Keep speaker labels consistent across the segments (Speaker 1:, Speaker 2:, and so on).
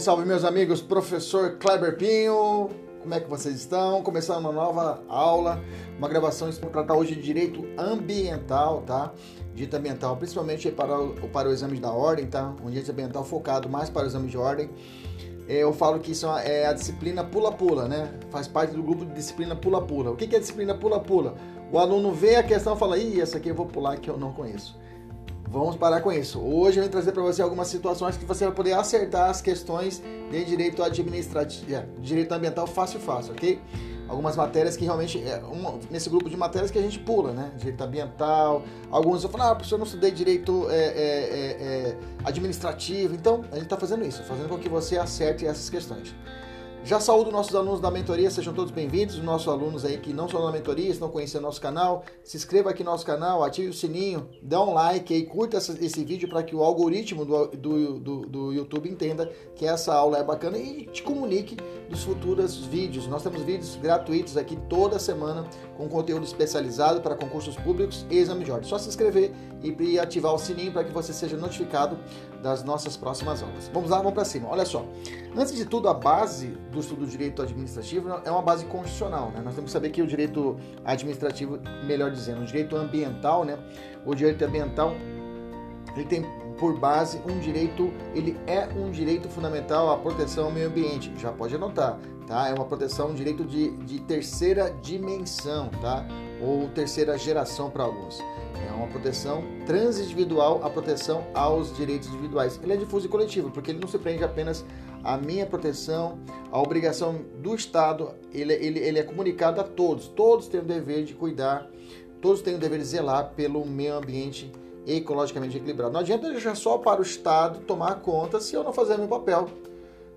Speaker 1: Salve, salve meus amigos, professor Kleber Pinho. Como é que vocês estão? Começando uma nova aula, uma gravação para tratar hoje de direito ambiental, tá? Direito ambiental, principalmente para o, para o exame da ordem, tá? Um direito ambiental focado mais para o exame de ordem. É, eu falo que isso é a disciplina pula-pula, né? Faz parte do grupo de disciplina pula-pula. O que é disciplina pula-pula? O aluno vê a questão e fala, ih, essa aqui eu vou pular que eu não conheço. Vamos parar com isso. Hoje eu vou trazer para você algumas situações que você vai poder acertar as questões de direito administrativo, é, direito ambiental fácil fácil, ok? Algumas matérias que realmente é nesse grupo de matérias que a gente pula, né? Direito ambiental. Alguns eu falo, ah, professor, eu não estudei direito é, é, é administrativo. Então a gente está fazendo isso, fazendo com que você acerte essas questões. Já saúdo nossos alunos da mentoria, sejam todos bem-vindos. Os nossos alunos aí que não são da mentoria, estão conhecendo nosso canal, se inscreva aqui no nosso canal, ative o sininho, dá um like aí, curta esse vídeo para que o algoritmo do, do, do, do, YouTube entenda que essa aula é bacana e te comunique dos futuros vídeos. Nós temos vídeos gratuitos aqui toda semana com conteúdo especializado para concursos públicos e exame de ordem. Só se inscrever e ativar o sininho para que você seja notificado das nossas próximas aulas. Vamos lá, vamos para cima. Olha só. Antes de tudo, a base do estudo do direito administrativo é uma base constitucional. Né? Nós temos que saber que o direito administrativo, melhor dizendo, o direito ambiental, né? o direito ambiental, ele tem por base um direito, ele é um direito fundamental à proteção ao meio ambiente. Já pode anotar, tá? É uma proteção, um direito de, de terceira dimensão, tá? Ou terceira geração para alguns. É uma proteção transindividual, a proteção aos direitos individuais. Ele é difuso e coletivo, porque ele não se prende apenas à minha proteção, a obrigação do Estado, ele, ele, ele é comunicado a todos. Todos têm o dever de cuidar, todos têm o dever de zelar pelo meio ambiente ecologicamente equilibrado. Não adianta deixar só para o Estado tomar conta se eu não fazer meu papel.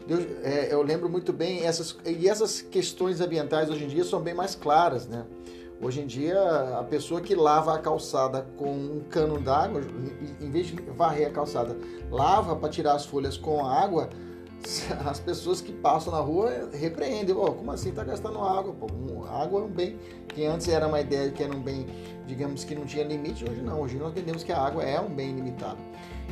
Speaker 1: Deus, é, eu lembro muito bem essas e essas questões ambientais hoje em dia são bem mais claras, né? Hoje em dia, a pessoa que lava a calçada com um cano d'água, em vez de varrer a calçada, lava para tirar as folhas com água, as pessoas que passam na rua repreendem. Oh, como assim está gastando água? Pô, água é um bem que antes era uma ideia que era um bem, digamos que não tinha limite, hoje não. Hoje nós entendemos que a água é um bem ilimitado.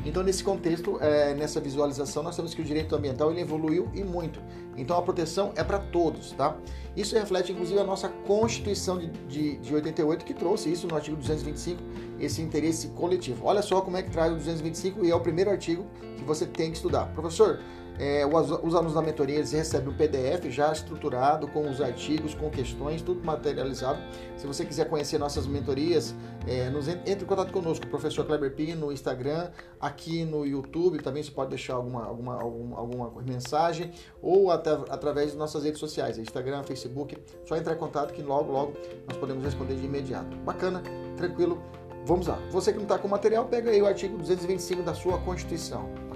Speaker 1: Então, nesse contexto, é, nessa visualização, nós temos que o direito ambiental ele evoluiu e muito. Então, a proteção é para todos, tá? Isso reflete, inclusive, a nossa Constituição de, de, de 88, que trouxe isso no artigo 225, esse interesse coletivo. Olha só como é que traz o 225 e é o primeiro artigo que você tem que estudar. Professor, é, os alunos da mentoria eles recebem um PDF já estruturado, com os artigos, com questões, tudo materializado. Se você quiser conhecer nossas mentorias, é, nos, entre em contato conosco, professor Kleber Pino, no Instagram, aqui no YouTube, também você pode deixar alguma, alguma, alguma, alguma mensagem, ou até através de nossas redes sociais, Instagram, Facebook. Só entrar em contato que logo, logo nós podemos responder de imediato. Bacana, tranquilo. Vamos lá. Você que não está com material, pega aí o artigo 225 da sua Constituição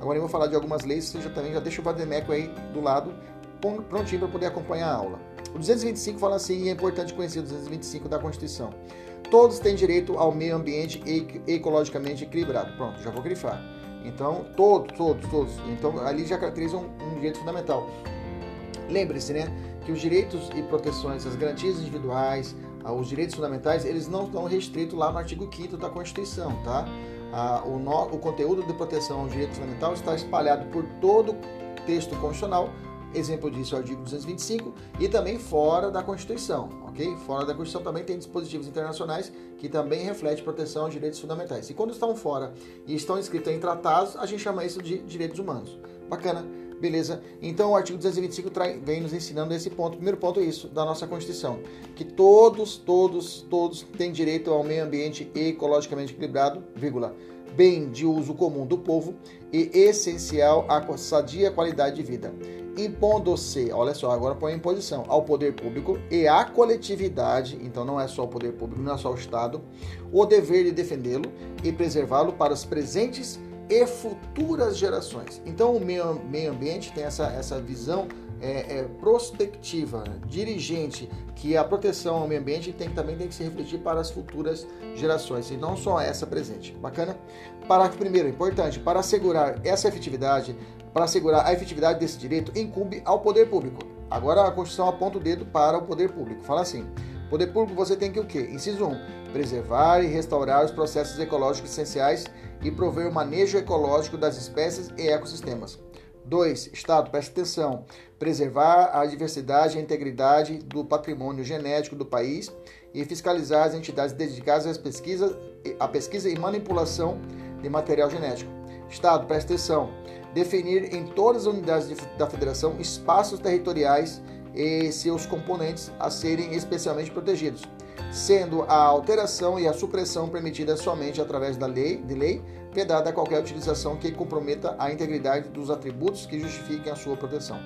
Speaker 1: Agora eu vou falar de algumas leis, você já também já deixa o Vademeco aí do lado, prontinho para poder acompanhar a aula. O 225 fala assim, e é importante conhecer o 225 da Constituição. Todos têm direito ao meio ambiente ecologicamente equilibrado. Pronto, já vou grifar. Então, todos, todos, todos. Então, ali já caracteriza um, um direito fundamental. Lembre-se, né, que os direitos e proteções, as garantias individuais, ah, os direitos fundamentais, eles não estão restritos lá no artigo 5 da Constituição, tá? O, no, o conteúdo de proteção ao direito fundamental está espalhado por todo o texto constitucional, Exemplo disso é o artigo 225 e também fora da Constituição, ok? Fora da Constituição também tem dispositivos internacionais que também refletem proteção aos direitos fundamentais. E quando estão fora e estão inscritos em tratados, a gente chama isso de direitos humanos. Bacana, beleza? Então o artigo 225 vem nos ensinando esse ponto. O primeiro ponto é isso, da nossa Constituição, que todos, todos, todos têm direito ao meio ambiente ecologicamente equilibrado, vírgula, bem de uso comum do povo e essencial à sadia qualidade de vida impondo-se, olha só, agora põe em posição, ao poder público e à coletividade, então não é só o poder público, não é só o Estado, o dever de defendê-lo e preservá-lo para os presentes e futuras gerações. Então o meio, meio ambiente tem essa, essa visão é, é, prospectiva, dirigente, que a proteção ao meio ambiente tem, também tem que se refletir para as futuras gerações, e não só essa presente. Bacana? Parágrafo primeiro, importante, para assegurar essa efetividade, para assegurar a efetividade desse direito, incumbe ao poder público. Agora a Constituição aponta o dedo para o poder público. Fala assim: poder público você tem que o quê? Inciso 1. Preservar e restaurar os processos ecológicos essenciais e prover o manejo ecológico das espécies e ecossistemas. 2. Estado, preste atenção. Preservar a diversidade e a integridade do patrimônio genético do país e fiscalizar as entidades dedicadas às pesquisas, à pesquisa e manipulação de material genético. Estado, preste atenção. Definir em todas as unidades de, da federação espaços territoriais e seus componentes a serem especialmente protegidos, sendo a alteração e a supressão permitida somente através da lei, de lei, vedada qualquer utilização que comprometa a integridade dos atributos que justifiquem a sua proteção.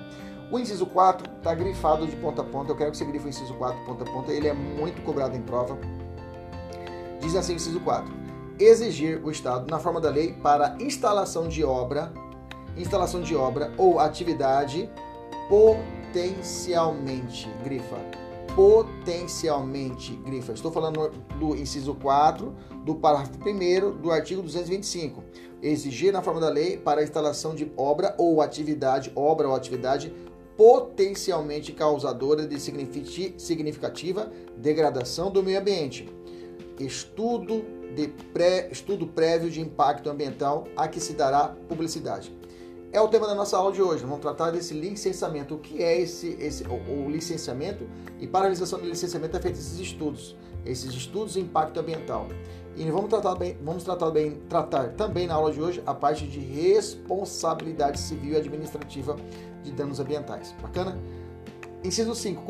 Speaker 1: O inciso 4 está grifado de ponta a ponta. Eu quero que você grife o inciso 4 ponta a ponta. Ele é muito cobrado em prova. Diz assim o inciso 4. Exigir o Estado, na forma da lei, para instalação de obra, instalação de obra ou atividade potencialmente, grifa, potencialmente, grifa. Estou falando do inciso 4, do parágrafo 1 do artigo 225. Exigir na forma da lei para a instalação de obra ou atividade, obra ou atividade potencialmente causadora de significativa degradação do meio ambiente. Estudo, de pré, estudo prévio de impacto ambiental a que se dará publicidade. É o tema da nossa aula de hoje. Vamos tratar desse licenciamento. O que é esse, esse o, o licenciamento? E para realização do licenciamento é feito esses estudos, esses estudos de impacto ambiental. E vamos tratar, bem, vamos tratar, bem, tratar também na aula de hoje a parte de responsabilidade civil e administrativa de danos ambientais. Bacana? Inciso 5,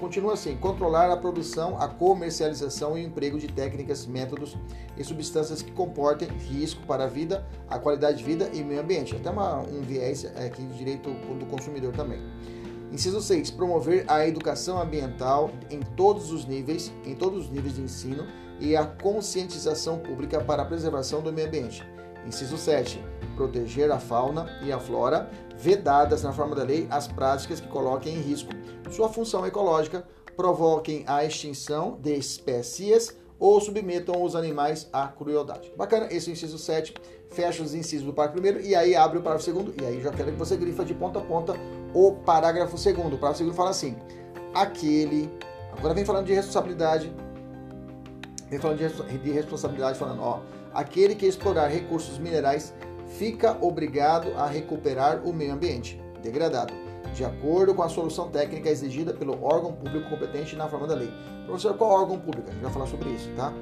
Speaker 1: continua assim: controlar a produção, a comercialização e o emprego de técnicas, métodos e substâncias que comportem risco para a vida, a qualidade de vida e meio ambiente. Até uma, um viés aqui de direito do consumidor também. Inciso 6, promover a educação ambiental em todos os níveis, em todos os níveis de ensino e a conscientização pública para a preservação do meio ambiente. Inciso 7, proteger a fauna e a flora, vedadas na forma da lei as práticas que coloquem em risco sua função ecológica, provoquem a extinção de espécies ou submetam os animais à crueldade. Bacana, esse é o inciso 7. Fecha os incisos do parágrafo primeiro e aí abre o parágrafo segundo. E aí já quero que você grifa de ponta a ponta o parágrafo segundo. O parágrafo segundo fala assim: aquele. Agora vem falando de responsabilidade. Vem falando de responsabilidade, falando, ó, aquele que explorar recursos minerais fica obrigado a recuperar o meio ambiente degradado, de acordo com a solução técnica exigida pelo órgão público competente na forma da lei. Professor, qual órgão público? A gente vai falar sobre isso, tá?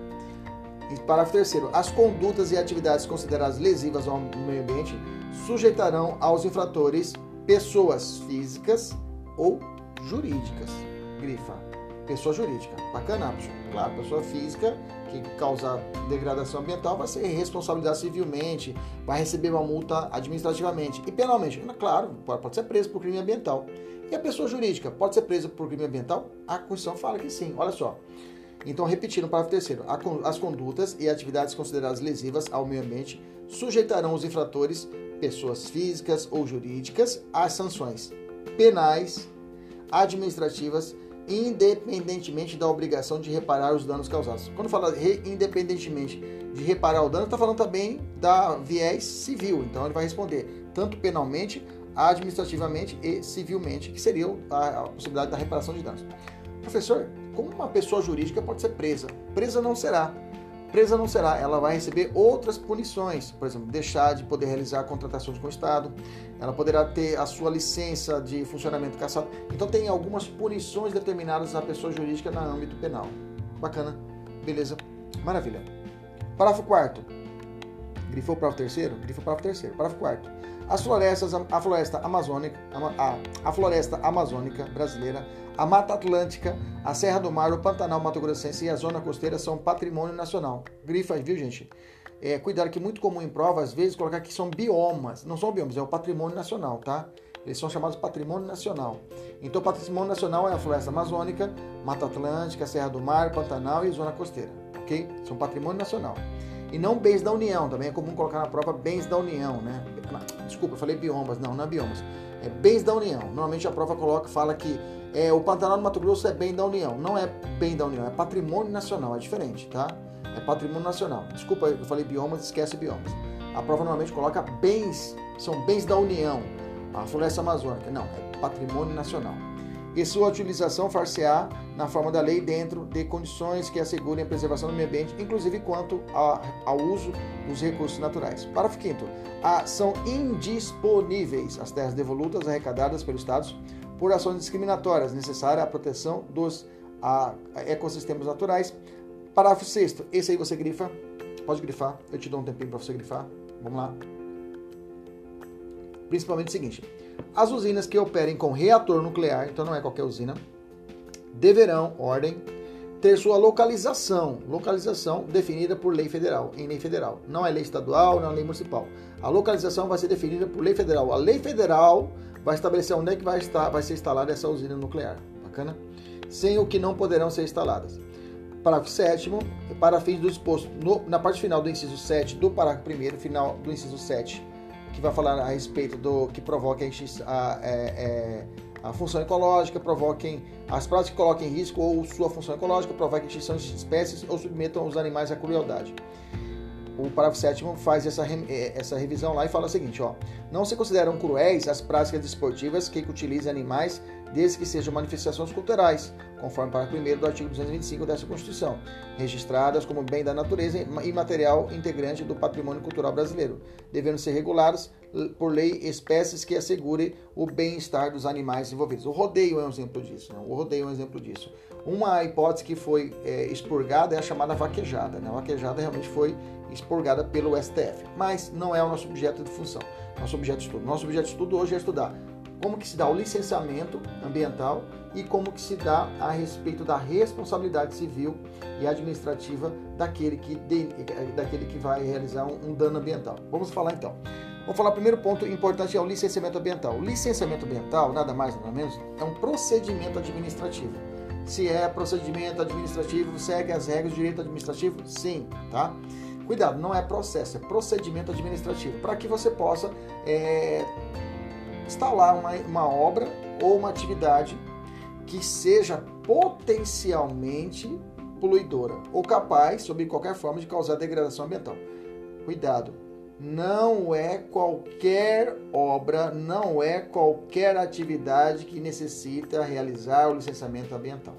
Speaker 1: E parágrafo terceiro, as condutas e atividades consideradas lesivas ao meio ambiente sujeitarão aos infratores pessoas físicas ou jurídicas. Grifa. Pessoa jurídica. Bacana, claro, pessoa física que causar degradação ambiental vai ser responsabilizado civilmente, vai receber uma multa administrativamente e penalmente. Claro, pode ser preso por crime ambiental. E a pessoa jurídica pode ser presa por crime ambiental? A Constituição fala que sim. Olha só. Então, repetindo o parágrafo terceiro, as condutas e atividades consideradas lesivas ao meio ambiente sujeitarão os infratores, pessoas físicas ou jurídicas, às sanções penais, administrativas independentemente da obrigação de reparar os danos causados. Quando fala re, independentemente de reparar o dano, está falando também da viés civil. Então ele vai responder tanto penalmente, administrativamente e civilmente, que seria a, a possibilidade da reparação de danos. Professor, como uma pessoa jurídica pode ser presa? Presa não será, presa não será, ela vai receber outras punições, por exemplo, deixar de poder realizar contratações com o Estado, ela poderá ter a sua licença de funcionamento cassada. Então tem algumas punições determinadas à pessoa jurídica no âmbito penal. Bacana, beleza, maravilha. Parágrafo 4 Grifou o parágrafo terceiro? Grifou o parágrafo terceiro. Parágrafo 4 As florestas, a floresta amazônica, a, a floresta amazônica brasileira, a Mata Atlântica, a Serra do Mar, o Pantanal Mato Grossense e a Zona Costeira são patrimônio nacional. Grifa, viu, gente? É, cuidado que é muito comum em prova, às vezes, colocar que são biomas. Não são biomas, é o patrimônio nacional, tá? Eles são chamados patrimônio nacional. Então, patrimônio nacional é a floresta amazônica, Mata Atlântica, Serra do Mar, Pantanal e Zona Costeira, ok? São patrimônio nacional. E não bens da União, também é comum colocar na prova bens da União, né? Desculpa, eu falei biomas, não, não é biomas. É bens da União. Normalmente a prova coloca, fala que é, o Pantanal do Mato Grosso é bem da União. Não é bem da União, é patrimônio nacional, é diferente, tá? É patrimônio nacional. Desculpa, eu falei biomas, esquece biomas. A prova normalmente coloca bens, são bens da União. A floresta amazônica, não, é patrimônio nacional e sua utilização far-se-á na forma da lei dentro de condições que assegurem a preservação do meio ambiente, inclusive quanto a, ao uso dos recursos naturais. Parágrafo 5 são indisponíveis as terras devolutas arrecadadas pelos Estados por ações discriminatórias necessárias à proteção dos a, ecossistemas naturais. Parágrafo 6 esse aí você grifa, pode grifar, eu te dou um tempinho para você grifar, vamos lá. Principalmente o seguinte, as usinas que operem com reator nuclear, então não é qualquer usina, deverão, ordem, ter sua localização, localização definida por lei federal, em lei federal. Não é lei estadual, não é lei municipal. A localização vai ser definida por lei federal. A lei federal vai estabelecer onde é que vai, estar, vai ser instalada essa usina nuclear. Bacana? Sem o que não poderão ser instaladas. Parágrafo 7 para fins do exposto no, na parte final do inciso 7 do parágrafo 1 final do inciso 7 que vai falar a respeito do que provoca a, é, é, a função ecológica, provoquem as práticas que coloquem em risco ou sua função ecológica, provoquem extinção de espécies ou submetam os animais à crueldade. O parágrafo 7 faz essa, é, essa revisão lá e fala o seguinte: ó, não se consideram cruéis as práticas desportivas que utilizem animais desde que sejam manifestações culturais, conforme o 1 do artigo 225 dessa Constituição, registradas como bem da natureza e material integrante do patrimônio cultural brasileiro, devendo ser reguladas por lei espécies que assegurem o bem-estar dos animais envolvidos. O rodeio é um exemplo disso. Né? O rodeio é um exemplo disso. Uma hipótese que foi é, expurgada é a chamada vaquejada. Né? A vaquejada realmente foi expurgada pelo STF, mas não é o nosso objeto de função, nosso objeto de estudo. Nosso objeto de estudo hoje é estudar como que se dá o licenciamento ambiental e como que se dá a respeito da responsabilidade civil e administrativa daquele que, de, daquele que vai realizar um, um dano ambiental. Vamos falar então. Vamos falar, primeiro ponto importante é o licenciamento ambiental. O licenciamento ambiental, nada mais nada menos, é um procedimento administrativo. Se é procedimento administrativo, segue as regras do direito administrativo? Sim, tá? Cuidado, não é processo, é procedimento administrativo, para que você possa é, instalar uma, uma obra ou uma atividade que seja potencialmente poluidora ou capaz, sob qualquer forma, de causar degradação ambiental. Cuidado, não é qualquer obra, não é qualquer atividade que necessita realizar o licenciamento ambiental.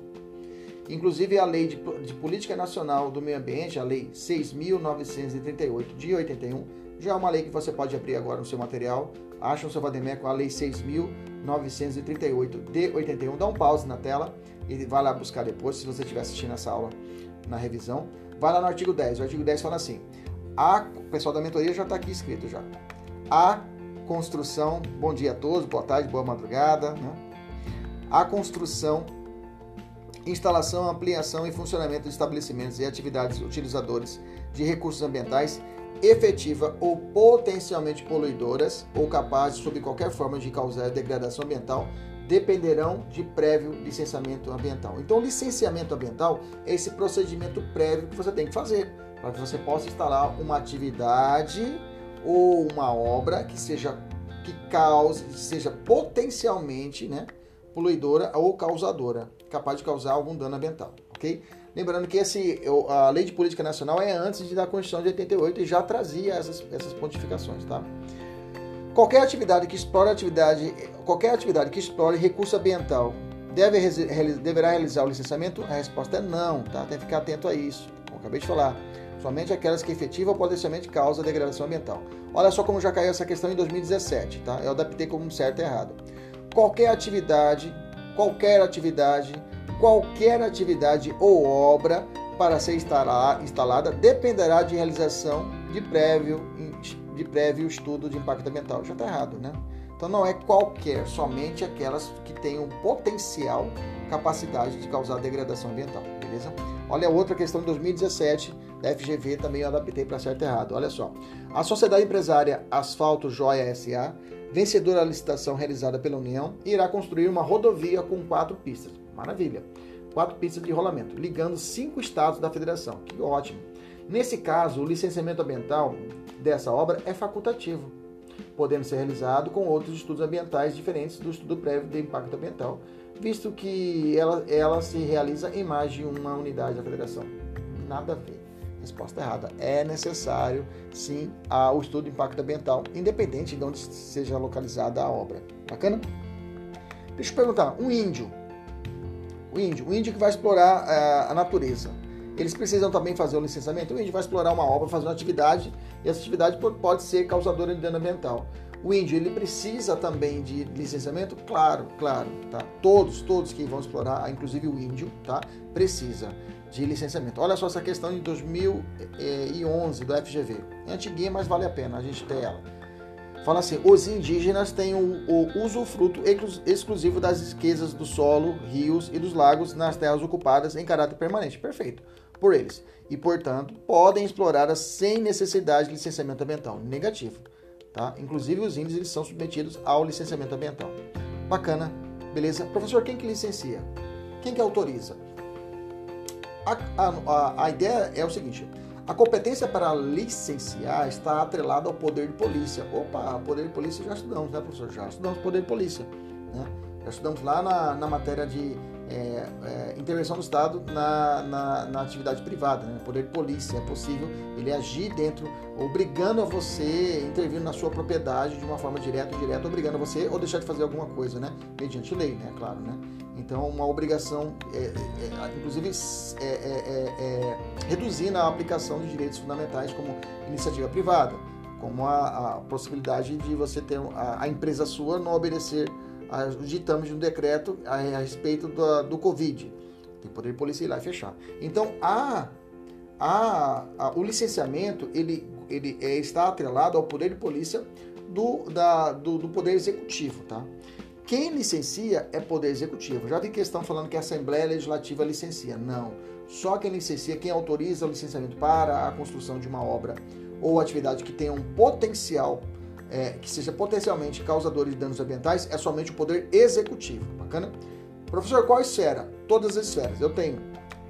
Speaker 1: Inclusive, a Lei de, de Política Nacional do Meio Ambiente, a Lei 6.938 de 81, já é uma lei que você pode abrir agora no seu material acha no seu Vademeco a Lei 6.938 de 81. Dá um pause na tela e vai lá buscar depois, se você estiver assistindo essa aula na revisão. Vai lá no artigo 10. O artigo 10 fala assim: a, o pessoal da mentoria já está aqui escrito já. A construção, bom dia a todos, boa tarde, boa madrugada. Né? A construção, instalação, ampliação e funcionamento de estabelecimentos e atividades utilizadores de recursos ambientais efetiva ou potencialmente poluidoras ou capazes, sob qualquer forma, de causar degradação ambiental, dependerão de prévio licenciamento ambiental. Então, licenciamento ambiental é esse procedimento prévio que você tem que fazer para que você possa instalar uma atividade ou uma obra que seja que cause, seja potencialmente, né, poluidora ou causadora, capaz de causar algum dano ambiental, ok? Lembrando que esse, a Lei de Política Nacional é antes da Constituição de 88 e já trazia essas, essas pontificações, tá? Qualquer atividade que explore atividade, qualquer atividade que explore recurso ambiental deve, deverá realizar o licenciamento? A resposta é não, tá? Tem que ficar atento a isso. Como acabei de falar, Somente aquelas que efetiva ou potencialmente causam degradação ambiental. Olha só como já caiu essa questão em 2017, tá? Eu adaptei como certo e errado. Qualquer atividade, qualquer atividade, qualquer atividade ou obra para ser instalada dependerá de realização de prévio, de prévio estudo de impacto ambiental. Já está errado, né? Então não é qualquer, somente aquelas que tenham potencial capacidade de causar degradação ambiental, beleza? Olha outra questão de 2017 da FGV também eu adaptei para certo e errado. Olha só. A sociedade empresária Asfalto Joia SA, vencedora da licitação realizada pela União, irá construir uma rodovia com quatro pistas. Maravilha. Quatro pistas de rolamento, ligando cinco estados da federação. Que ótimo. Nesse caso, o licenciamento ambiental dessa obra é facultativo, podendo ser realizado com outros estudos ambientais diferentes do estudo prévio de impacto ambiental, visto que ela, ela se realiza em mais de uma unidade da federação. Nada a ver. Resposta errada. É necessário, sim, o estudo de impacto ambiental, independente de onde seja localizada a obra. Bacana? Deixa eu perguntar, um índio, o índio, o índio que vai explorar uh, a natureza, eles precisam também fazer o licenciamento? O índio vai explorar uma obra, fazer uma atividade, e essa atividade pode ser causadora de dano ambiental. O índio, ele precisa também de licenciamento? Claro, claro, tá? Todos, todos que vão explorar, inclusive o índio, tá? Precisa de licenciamento. Olha só essa questão de 2011 do FGV. É antiguinha, mas vale a pena a gente ter ela. Fala assim: os indígenas têm o, o usufruto exclusivo das riquezas do solo, rios e dos lagos nas terras ocupadas em caráter permanente. Perfeito. Por eles. E, portanto, podem explorá-las sem necessidade de licenciamento ambiental. Negativo. Tá? Inclusive, os índios eles são submetidos ao licenciamento ambiental. Bacana. Beleza? Professor, quem que licencia? Quem que autoriza? A, a, a ideia é o seguinte: a competência para licenciar está atrelada ao poder de polícia. Opa, poder de polícia já estudamos, né, professor? Já estudamos poder de polícia. Né? Já estudamos lá na, na matéria de é, é, intervenção do Estado na, na, na atividade privada, né? poder de polícia. É possível ele agir dentro, obrigando a você, intervindo na sua propriedade de uma forma direta ou indireta, obrigando a você ou deixar de fazer alguma coisa, né? Mediante lei, né? Claro, né? Então, uma obrigação, é, é, é inclusive, é, é, é, reduzindo a aplicação de direitos fundamentais como iniciativa privada, como a, a possibilidade de você ter a, a, empresa sua não obedecer aos ditames de um decreto a, a respeito do, do Covid. Tem poder policial lá e fechar. Então, a, o licenciamento ele, ele está atrelado ao poder de polícia do, da, do, do poder executivo, tá? Quem licencia é poder executivo. Já vi questão falando que a Assembleia Legislativa licencia. Não. Só quem licencia, quem autoriza o licenciamento para a construção de uma obra ou atividade que tenha um potencial, é, que seja potencialmente causador de danos ambientais, é somente o poder executivo. Bacana? Professor, qual esfera? Todas as esferas. Eu tenho.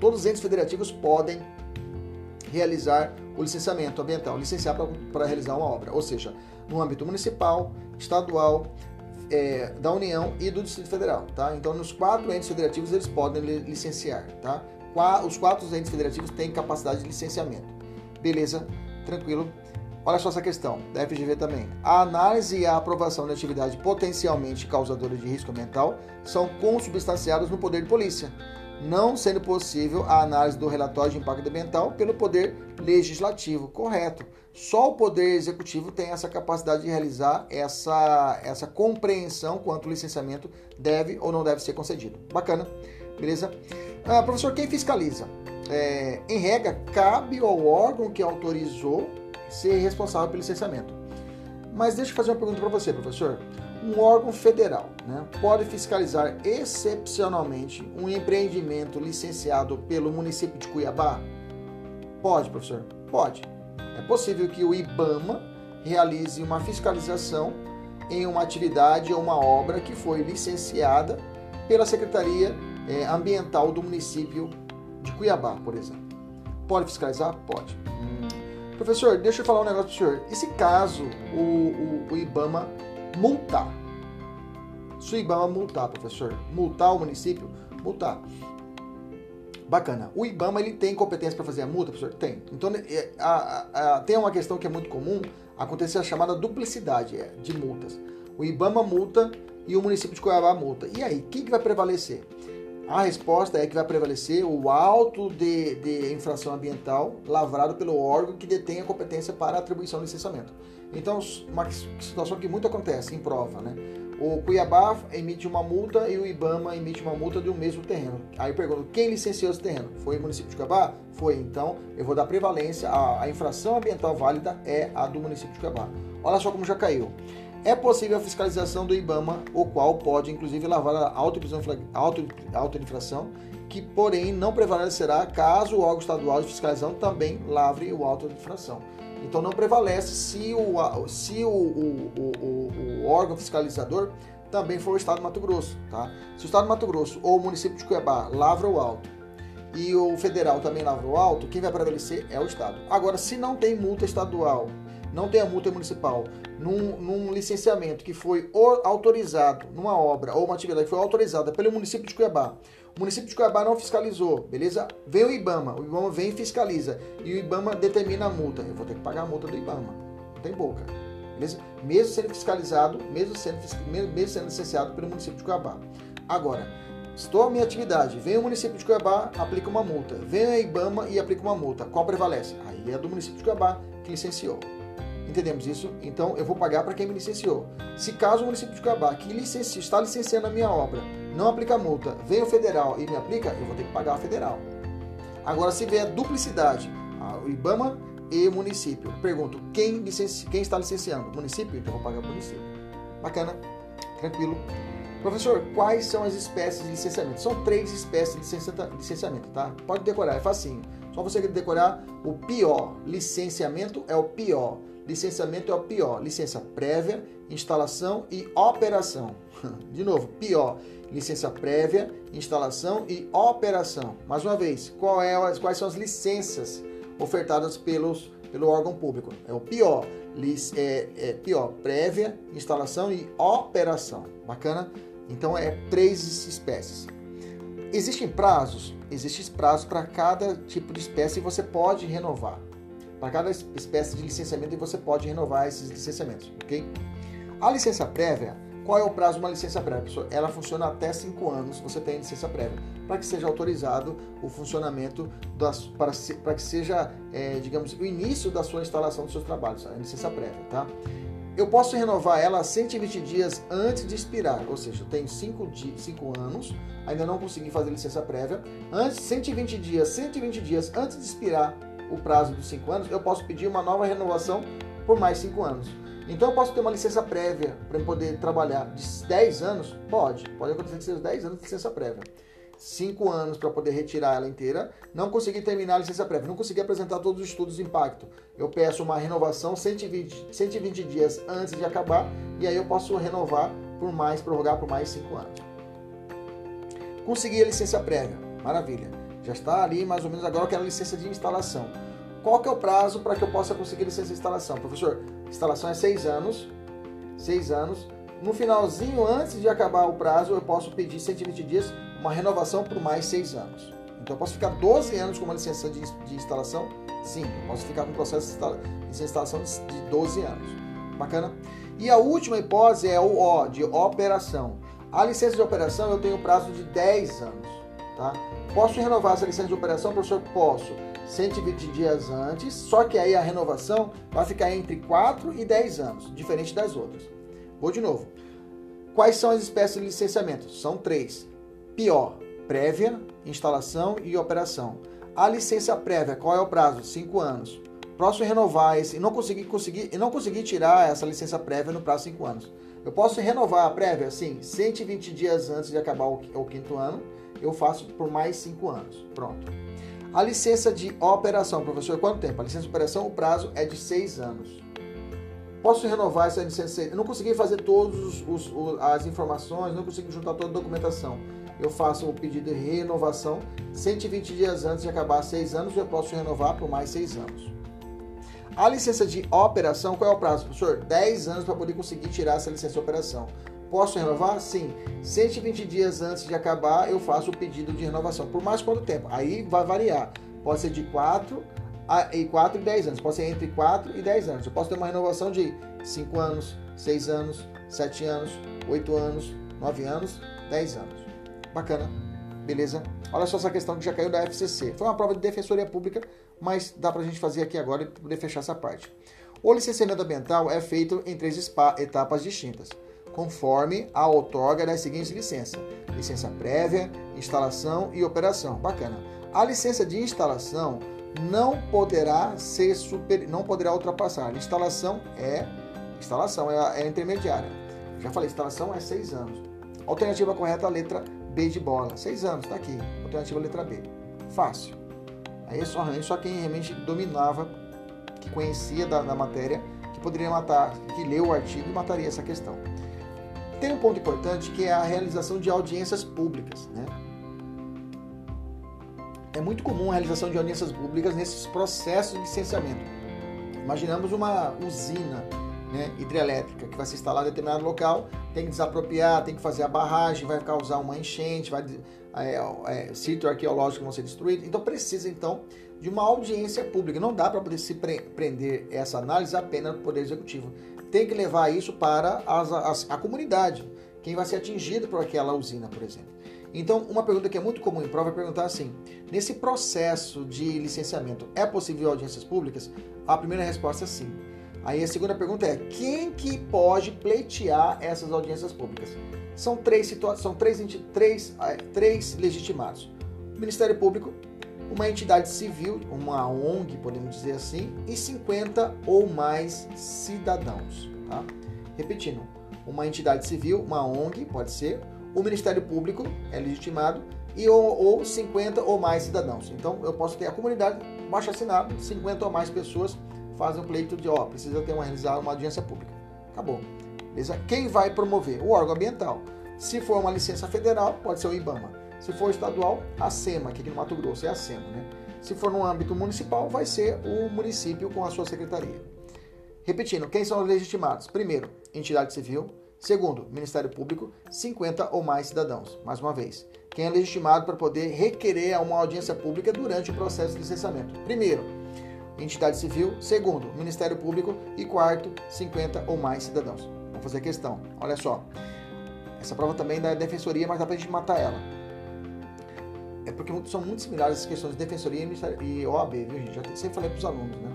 Speaker 1: Todos os entes federativos podem realizar o licenciamento ambiental, licenciar para realizar uma obra, ou seja, no âmbito municipal, estadual, é, da União e do Distrito Federal, tá? Então, nos quatro entes federativos eles podem licenciar, tá? Os quatro entes federativos têm capacidade de licenciamento. Beleza? Tranquilo. Olha só essa questão, da FGV também. A análise e a aprovação de atividade potencialmente causadora de risco ambiental são consubstanciadas no poder de polícia, não sendo possível a análise do relatório de impacto ambiental pelo poder legislativo. Correto. Só o poder executivo tem essa capacidade de realizar essa, essa compreensão quanto o licenciamento deve ou não deve ser concedido. Bacana, beleza? Ah, professor, quem fiscaliza? É, em regra, cabe ao órgão que autorizou ser responsável pelo licenciamento. Mas deixa eu fazer uma pergunta para você, professor. Um órgão federal né, pode fiscalizar excepcionalmente um empreendimento licenciado pelo município de Cuiabá? Pode, professor? Pode. É possível que o IBAMA realize uma fiscalização em uma atividade ou uma obra que foi licenciada pela Secretaria é, Ambiental do município de Cuiabá, por exemplo. Pode fiscalizar? Pode. Professor, deixa eu falar um negócio para o senhor. E se caso o, o, o IBAMA multar? Se o IBAMA multar, professor, multar o município, multar. Bacana. O IBAMA ele tem competência para fazer a multa, professor? Tem. Então, é, a, a, a, tem uma questão que é muito comum, acontecer a chamada duplicidade é, de multas. O IBAMA multa e o município de Cuiabá multa. E aí, quem que vai prevalecer? A resposta é que vai prevalecer o auto de, de infração ambiental lavrado pelo órgão que detém a competência para atribuição do licenciamento. Então, uma situação que muito acontece em prova, né? O Cuiabá emite uma multa e o Ibama emite uma multa do mesmo terreno. Aí eu pergunto, quem licenciou esse terreno? Foi o município de Cuiabá? Foi. Então, eu vou dar prevalência, a, a infração ambiental válida é a do município de Cuiabá. Olha só como já caiu. É possível a fiscalização do IBAMA, o qual pode, inclusive, lavar a auto-infração, que, porém, não prevalecerá caso o órgão estadual de fiscalização também lavre o auto-infração. Então, não prevalece se o, se o, o, o, o órgão fiscalizador também for o Estado de Mato Grosso. Tá? Se o Estado de Mato Grosso ou o município de Cuiabá lavra o auto e o federal também lavra o alto, quem vai prevalecer é o Estado. Agora, se não tem multa estadual não tem a multa municipal num, num, licenciamento que foi autorizado numa obra ou uma atividade que foi autorizada pelo município de Cuiabá, o município de Cuiabá não fiscalizou, beleza? Vem o IBAMA, o IBAMA vem e fiscaliza e o IBAMA determina a multa. Eu vou ter que pagar a multa do IBAMA, não tem boca, beleza? Mesmo sendo fiscalizado, mesmo sendo, mesmo sendo licenciado pelo município de Cuiabá. Agora, estou a minha atividade, vem o município de Cuiabá, aplica uma multa, vem a IBAMA e aplica uma multa. Qual prevalece? Aí é do município de Cuiabá que licenciou. Entendemos isso? Então eu vou pagar para quem me licenciou. Se caso o município de Cuiabá, que está licenciando a minha obra, não aplica multa, vem o federal e me aplica, eu vou ter que pagar a federal. Agora, se vier duplicidade, o IBAMA e o município, pergunto, quem, licenci... quem está licenciando? Município? Então eu vou pagar o município. Bacana, tranquilo. Professor, quais são as espécies de licenciamento? São três espécies de licenciamento, tá? Pode decorar, é facinho. Só você decorar o pior. Licenciamento é o pior. Licenciamento é o pior. Licença prévia, instalação e operação. De novo, pior. Licença prévia, instalação e operação. Mais uma vez, é, quais são as licenças ofertadas pelos, pelo órgão público? É o pior. É, é pior, prévia, instalação e operação. Bacana? Então é três espécies. Existem prazos? Existem prazos para cada tipo de espécie e você pode renovar para cada espécie de licenciamento e você pode renovar esses licenciamentos, ok? A licença prévia, qual é o prazo de uma licença prévia? Ela funciona até 5 anos, você tem licença prévia, para que seja autorizado o funcionamento, das, para, para que seja, é, digamos, o início da sua instalação dos seus trabalhos, a licença prévia, tá? Eu posso renovar ela 120 dias antes de expirar, ou seja, eu tenho 5 anos, ainda não consegui fazer licença prévia, antes 120 dias, 120 dias antes de expirar o prazo dos 5 anos, eu posso pedir uma nova renovação por mais 5 anos. Então eu posso ter uma licença prévia para poder trabalhar de 10 anos? Pode. Pode acontecer que seja 10 anos de licença prévia. 5 anos para poder retirar ela inteira. Não consegui terminar a licença prévia. Não consegui apresentar todos os estudos de impacto. Eu peço uma renovação 120, 120 dias antes de acabar. E aí eu posso renovar por mais, prorrogar por mais 5 anos. Consegui a licença prévia. Maravilha. Já está ali mais ou menos agora eu quero licença de instalação. Qual que é o prazo para que eu possa conseguir licença de instalação? Professor, instalação é seis anos. Seis anos. No finalzinho, antes de acabar o prazo, eu posso pedir 120 dias, uma renovação por mais seis anos. Então eu posso ficar 12 anos com uma licença de, de instalação? Sim, eu posso ficar com um processo de instalação de 12 anos. Bacana? E a última hipótese é o O, de operação. A licença de operação eu tenho prazo de 10 anos. Tá? Posso renovar essa licença de operação, professor? Posso. 120 dias antes, só que aí a renovação vai ficar entre 4 e 10 anos, diferente das outras. Vou de novo. Quais são as espécies de licenciamento? São três. Pior, prévia, instalação e operação. A licença prévia, qual é o prazo? 5 anos. Posso renovar esse e não conseguir, conseguir, e não conseguir tirar essa licença prévia no prazo de 5 anos. Eu posso renovar a prévia, sim, 120 dias antes de acabar o, o quinto ano eu faço por mais cinco anos. Pronto. A licença de operação, professor, quanto tempo? A licença de operação, o prazo é de seis anos. Posso renovar essa licença? Eu não consegui fazer todas as informações, não consegui juntar toda a documentação. Eu faço o pedido de renovação 120 dias antes de acabar seis anos, eu posso renovar por mais seis anos. A licença de operação, qual é o prazo, professor? 10 anos para poder conseguir tirar essa licença de operação. Posso renovar? Sim. 120 dias antes de acabar, eu faço o pedido de renovação. Por mais quanto tempo? Aí vai variar. Pode ser de 4 e 4 e 10 anos. Pode ser entre 4 e 10 anos. Eu posso ter uma renovação de 5 anos, 6 anos, 7 anos, 8 anos, 9 anos, 10 anos. Bacana. beleza? Olha só essa questão que já caiu da FCC. Foi uma prova de defensoria pública, mas dá pra gente fazer aqui agora e poder fechar essa parte. O licenciamento ambiental é feito em três etapas distintas, conforme a outorga das seguintes licenças: licença prévia, instalação e operação. Bacana. A licença de instalação não poderá ser super, não poderá ultrapassar. A instalação é instalação é, é intermediária. Já falei, instalação é seis anos. Alternativa correta, letra B de bola. Seis anos, tá aqui. Alternativa letra B. Fácil. Aí é só, só quem realmente dominava, que conhecia da, da matéria, que poderia matar, que leu o artigo e mataria essa questão. Tem um ponto importante que é a realização de audiências públicas. Né? É muito comum a realização de audiências públicas nesses processos de licenciamento. Imaginamos uma usina né, hidrelétrica que vai se instalar em determinado local, tem que desapropriar, tem que fazer a barragem, vai causar uma enchente, vai é, é, sítio arqueológico vão ser destruídos. Então precisa então de uma audiência pública. Não dá para poder se pre prender essa análise apenas no Poder Executivo. Tem que levar isso para as, as, a comunidade, quem vai ser atingido por aquela usina, por exemplo. Então, uma pergunta que é muito comum em prova é perguntar assim: nesse processo de licenciamento, é possível audiências públicas? A primeira resposta é sim. Aí a segunda pergunta é: quem que pode pleitear essas audiências públicas? São três situações, são três, três, é, três legitimados: Ministério Público, uma entidade civil, uma ONG, podemos dizer assim, e 50 ou mais cidadãos. Tá? Repetindo, uma entidade civil, uma ONG, pode ser, o Ministério Público é legitimado e ou, ou 50 ou mais cidadãos. Então eu posso ter a comunidade baixo assinado, 50 ou mais pessoas fazem um pleito de, ó, precisa ter uma, realizar uma audiência pública. Acabou. Beleza? Quem vai promover? O órgão ambiental. Se for uma licença federal, pode ser o IBAMA. Se for estadual, a SEMA, que aqui no Mato Grosso é a SEMA, né? Se for no âmbito municipal, vai ser o município com a sua secretaria. Repetindo, quem são os legitimados? Primeiro, entidade civil. Segundo, Ministério Público, 50 ou mais cidadãos. Mais uma vez, quem é legitimado para poder requerer uma audiência pública durante o processo de licenciamento? Primeiro, entidade civil, segundo, Ministério Público e quarto, 50 ou mais cidadãos. Vamos fazer a questão. Olha só. Essa prova também da defensoria, mas dá pra gente matar ela. É porque são muito similares as questões de defensoria e OAB, viu, gente? Já sempre falei para os alunos, né?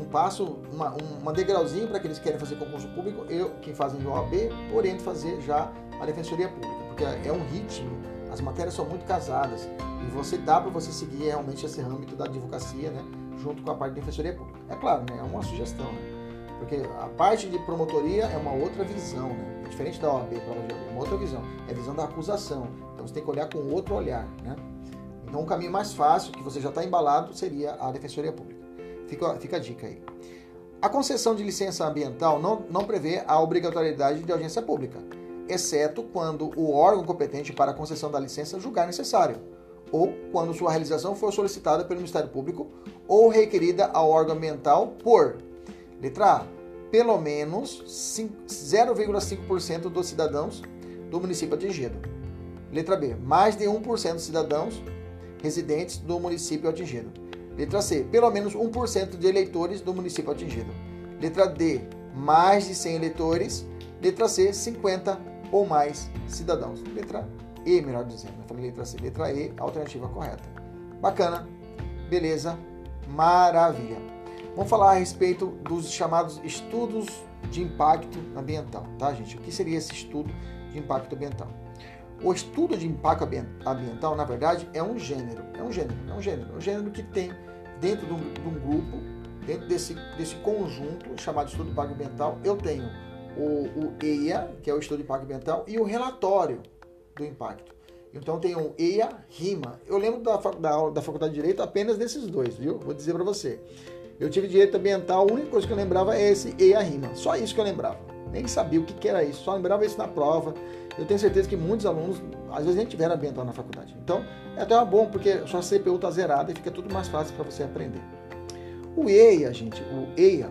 Speaker 1: Um passo, uma, um degrauzinho para aqueles que querem fazer concurso público, eu, quem fazem OAB, oriento fazer já a defensoria pública, porque é um ritmo, as matérias são muito casadas e você dá para você seguir realmente esse âmbito da advocacia, né? junto com a parte de defensoria pública. É claro, né? É uma sugestão, né? Porque a parte de promotoria é uma outra visão, né? É diferente da OAB, prova de OAB, é uma outra visão. É a visão da acusação. Então você tem que olhar com outro olhar, né? Então um caminho mais fácil, que você já está embalado, seria a defensoria pública. Fica, fica a dica aí. A concessão de licença ambiental não, não prevê a obrigatoriedade de audiência pública, exceto quando o órgão competente para a concessão da licença julgar necessário ou quando sua realização for solicitada pelo Ministério Público ou requerida ao órgão ambiental por letra A, pelo menos 0,5% dos cidadãos do município atingido. Letra B, mais de 1% dos cidadãos residentes do município atingido. Letra C, pelo menos 1% de eleitores do município atingido. Letra D, mais de 100 eleitores. Letra C, 50 ou mais cidadãos. Letra e, melhor dizendo. Eu falei letra C. Letra E, alternativa correta. Bacana. Beleza. Maravilha. Vamos falar a respeito dos chamados estudos de impacto ambiental, tá, gente? O que seria esse estudo de impacto ambiental? O estudo de impacto ambiental, na verdade, é um gênero. É um gênero, é um gênero. É um gênero que tem dentro de um, de um grupo, dentro desse, desse conjunto chamado estudo de impacto ambiental, eu tenho o, o EIA, que é o estudo de impacto ambiental, e o relatório, do impacto. Então tem um EIA, RIMA. Eu lembro da, da, da Faculdade de Direito apenas desses dois, viu? Vou dizer para você. Eu tive direito ambiental, a única coisa que eu lembrava é esse EIA, RIMA. Só isso que eu lembrava. Nem sabia o que, era isso, só lembrava isso na prova. Eu tenho certeza que muitos alunos, às vezes, nem tiveram ambiental na faculdade. Então, é até bom, porque sua CPU está zerada e fica tudo mais fácil para você aprender. O EIA, gente, o EIA,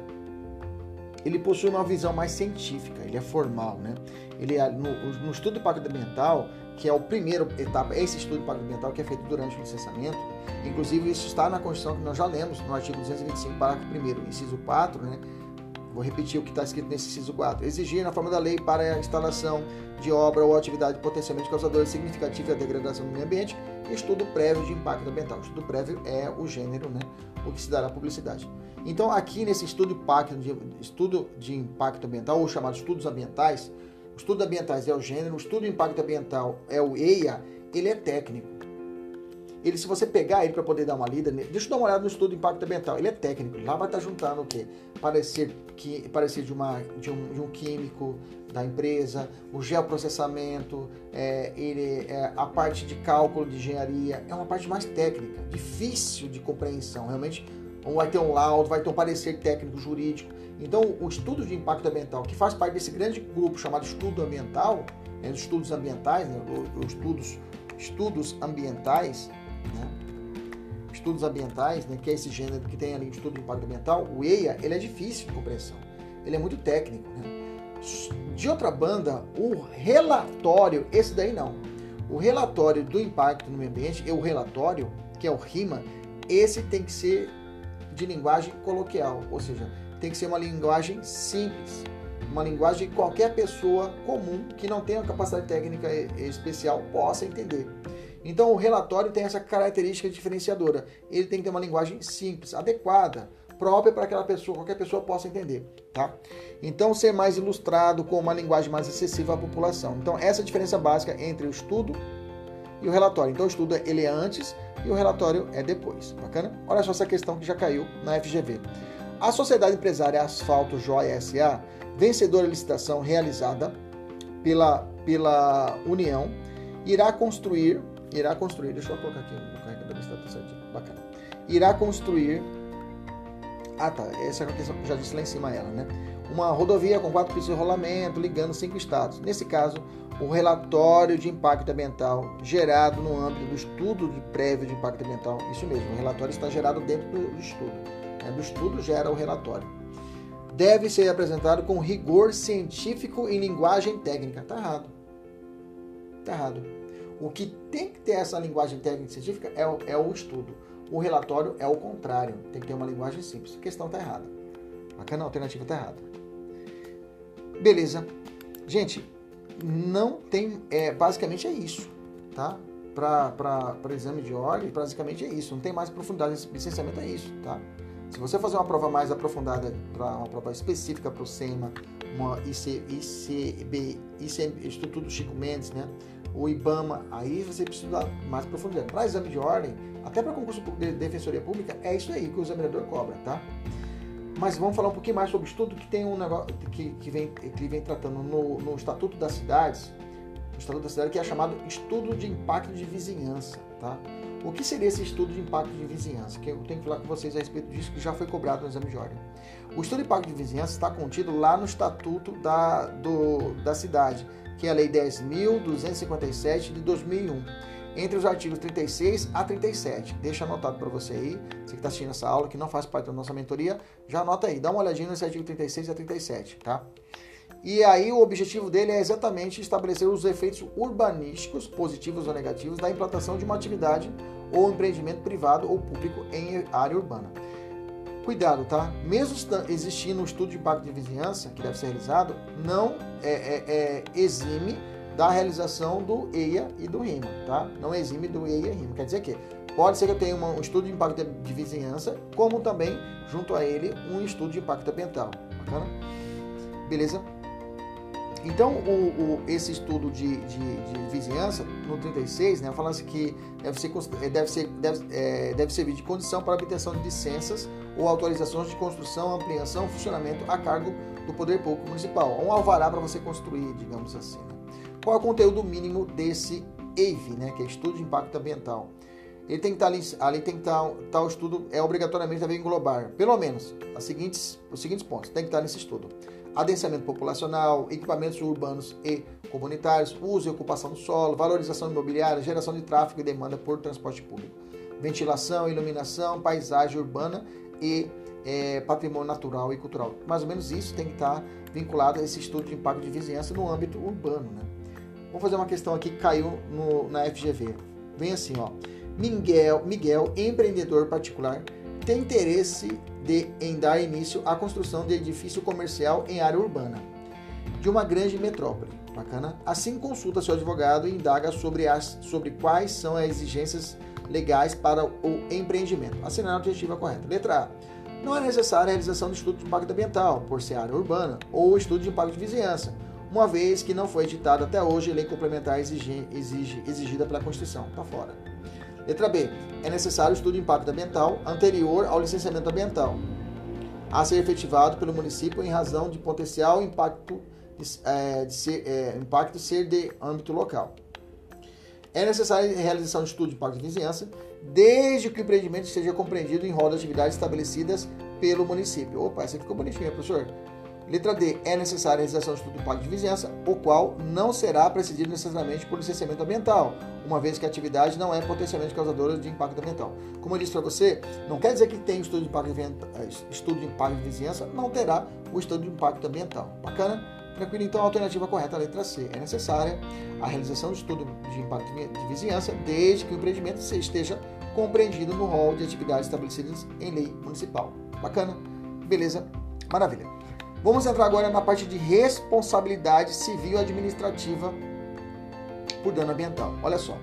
Speaker 1: ele possui uma visão mais científica, ele é formal, né? Ele é, no, no estudo do ambiental, que é o primeiro etapa, esse estudo impacto ambiental que é feito durante o licenciamento. Inclusive, isso está na Constituição que nós já lemos, no artigo 225, parágrafo 1 inciso 4, né? Vou repetir o que está escrito nesse inciso 4. Exigir, na forma da lei, para a instalação de obra ou atividade potencialmente causadora significativa da degradação do meio ambiente, estudo prévio de impacto ambiental. Estudo prévio é o gênero, né? O que se dará publicidade. Então, aqui nesse estudo, impacto de, estudo de impacto ambiental, ou chamado estudos ambientais, estudo ambientais é o gênero, o estudo de impacto ambiental é o EIA, ele é técnico ele, se você pegar ele para poder dar uma lida, deixa eu dar uma olhada no estudo de impacto ambiental. Ele é técnico, lá vai estar juntando o quê? Parecer, que, parecer de, uma, de, um, de um químico da empresa, o geoprocessamento, é, ele, é, a parte de cálculo de engenharia, é uma parte mais técnica, difícil de compreensão. Realmente vai ter um laudo, vai ter um parecer técnico jurídico. Então, o estudo de impacto ambiental, que faz parte desse grande grupo chamado estudo ambiental, os estudos ambientais, né, os estudos, estudos ambientais, né? estudos ambientais, né, que é esse gênero que tem ali o estudo de impacto ambiental, o EIA, ele é difícil de compreensão. Ele é muito técnico. Né? De outra banda, o relatório, esse daí não. O relatório do impacto no meio ambiente, e o relatório, que é o RIMA, esse tem que ser de linguagem coloquial, ou seja, tem que ser uma linguagem simples, uma linguagem que qualquer pessoa comum que não tenha capacidade técnica especial possa entender. Então o relatório tem essa característica diferenciadora. Ele tem que ter uma linguagem simples, adequada, própria para aquela pessoa, qualquer pessoa possa entender, tá? Então ser mais ilustrado com uma linguagem mais acessível à população. Então essa é a diferença básica entre o estudo e o relatório. Então o estudo ele é antes e o relatório é depois. Bacana? Olha só essa questão que já caiu na FGV. A Sociedade Empresária Asfalto Joia SA, vencedora da licitação realizada pela, pela União, irá construir irá construir, deixa eu colocar aqui no carregador se está certinho, bacana. Irá construir, ah tá, essa é a questão que já disse lá em cima ela, né? Uma rodovia com quatro pistas de rolamento ligando cinco estados. Nesse caso, o relatório de impacto ambiental gerado no âmbito do estudo de prévio de impacto ambiental, isso mesmo, o relatório está gerado dentro do estudo. Né? Do estudo gera o relatório. Deve ser apresentado com rigor científico em linguagem técnica. Tá errado. Tá errado. O que tem que ter essa linguagem técnica científica é o, é o estudo. O relatório é o contrário. Tem que ter uma linguagem simples. A questão está errada. Bacana, a alternativa está errada. Beleza. Gente, não tem. É, basicamente é isso. Tá? Para exame de óleo, basicamente é isso. Não tem mais profundidade. Licenciamento é isso. Tá? Se você fazer uma prova mais aprofundada, para uma prova específica para o SEMA, uma IC, ICB, ICB, Instituto Chico Mendes, né? O IBAMA, aí você precisa dar mais profundidade. Para exame de ordem, até para concurso de defensoria pública, é isso aí que o examinador cobra, tá? Mas vamos falar um pouquinho mais sobre estudo que tem um negócio que, que, vem, que vem tratando no, no Estatuto das Cidades, o Estatuto da Cidade, que é chamado Estudo de Impacto de Vizinhança, tá? O que seria esse estudo de impacto de vizinhança? Que eu tenho que falar com vocês a respeito disso, que já foi cobrado no exame de ordem. O estudo de impacto de vizinhança está contido lá no Estatuto da, do, da cidade, que é a Lei 10.257 de 2001, entre os artigos 36 a 37. Deixa anotado para você aí, você que está assistindo essa aula, que não faz parte da nossa mentoria, já anota aí, dá uma olhadinha nesse artigo 36 a 37, tá? E aí o objetivo dele é exatamente estabelecer os efeitos urbanísticos, positivos ou negativos, da implantação de uma atividade ou empreendimento privado ou público em área urbana. Cuidado, tá? Mesmo existindo um estudo de impacto de vizinhança que deve ser realizado, não é, é, é, exime da realização do EIA e do RIMA, tá? Não exime do EIA e RIMA. Quer dizer que pode ser que eu tenha uma, um estudo de impacto de vizinhança, como também, junto a ele, um estudo de impacto ambiental. Bacana? Beleza? Então, o, o, esse estudo de, de, de, vizinhança, no 36, né, fala-se que deve, ser, deve, ser, deve, é, deve servir de condição para a obtenção de licenças ou autorizações de construção, ampliação, funcionamento a cargo do Poder Público Municipal. Um alvará para você construir, digamos assim. Né? Qual é o conteúdo mínimo desse EIV, né, que é Estudo de Impacto Ambiental? Ele tem que estar ali, ali tem que estar, estar o estudo, é obrigatoriamente deve englobar, pelo menos, as seguintes, os seguintes pontos, tem que estar nesse estudo adensamento populacional, equipamentos urbanos e comunitários, uso e ocupação do solo, valorização imobiliária, geração de tráfego e demanda por transporte público, ventilação, iluminação, paisagem urbana e é, patrimônio natural e cultural. Mais ou menos isso tem que estar vinculado a esse estudo de impacto de vizinhança no âmbito urbano. Né? Vamos fazer uma questão aqui que caiu no, na FGV. Vem assim, ó. Miguel, Miguel, empreendedor particular, tem interesse de, em dar início à construção de edifício comercial em área urbana de uma grande metrópole. Bacana? Assim, consulta seu advogado e indaga sobre, as, sobre quais são as exigências legais para o empreendimento. Assinar a alternativa correta. Letra A. Não é necessária a realização de estudo de impacto ambiental, por ser área urbana, ou estudo de impacto de vizinhança, uma vez que não foi editada até hoje a lei complementar exige, exige, exigida pela Constituição. Está fora. Letra B. É necessário o estudo de impacto ambiental anterior ao licenciamento ambiental, a ser efetivado pelo município em razão de potencial impacto, é, de ser, é, impacto ser de âmbito local. É necessária a realização de estudo de impacto de vizinhança, desde que o empreendimento seja compreendido em rol de atividades estabelecidas pelo município. Opa, essa ficou bonitinha, professor. Letra D. É necessária a realização de estudo de impacto de vizinhança, o qual não será precedido necessariamente por licenciamento ambiental, uma vez que a atividade não é potencialmente causadora de impacto ambiental. Como eu disse para você, não quer dizer que tem estudo de impacto de, eh, estudo de impacto de vizinhança, não terá o estudo de impacto ambiental. Bacana? Tranquilo? Então, a alternativa correta, a letra C. É necessária a realização de estudo de impacto de vizinhança, desde que o empreendimento esteja compreendido no rol de atividades estabelecidas em lei municipal. Bacana? Beleza? Maravilha. Vamos entrar agora na parte de responsabilidade civil administrativa por dano ambiental. Olha só.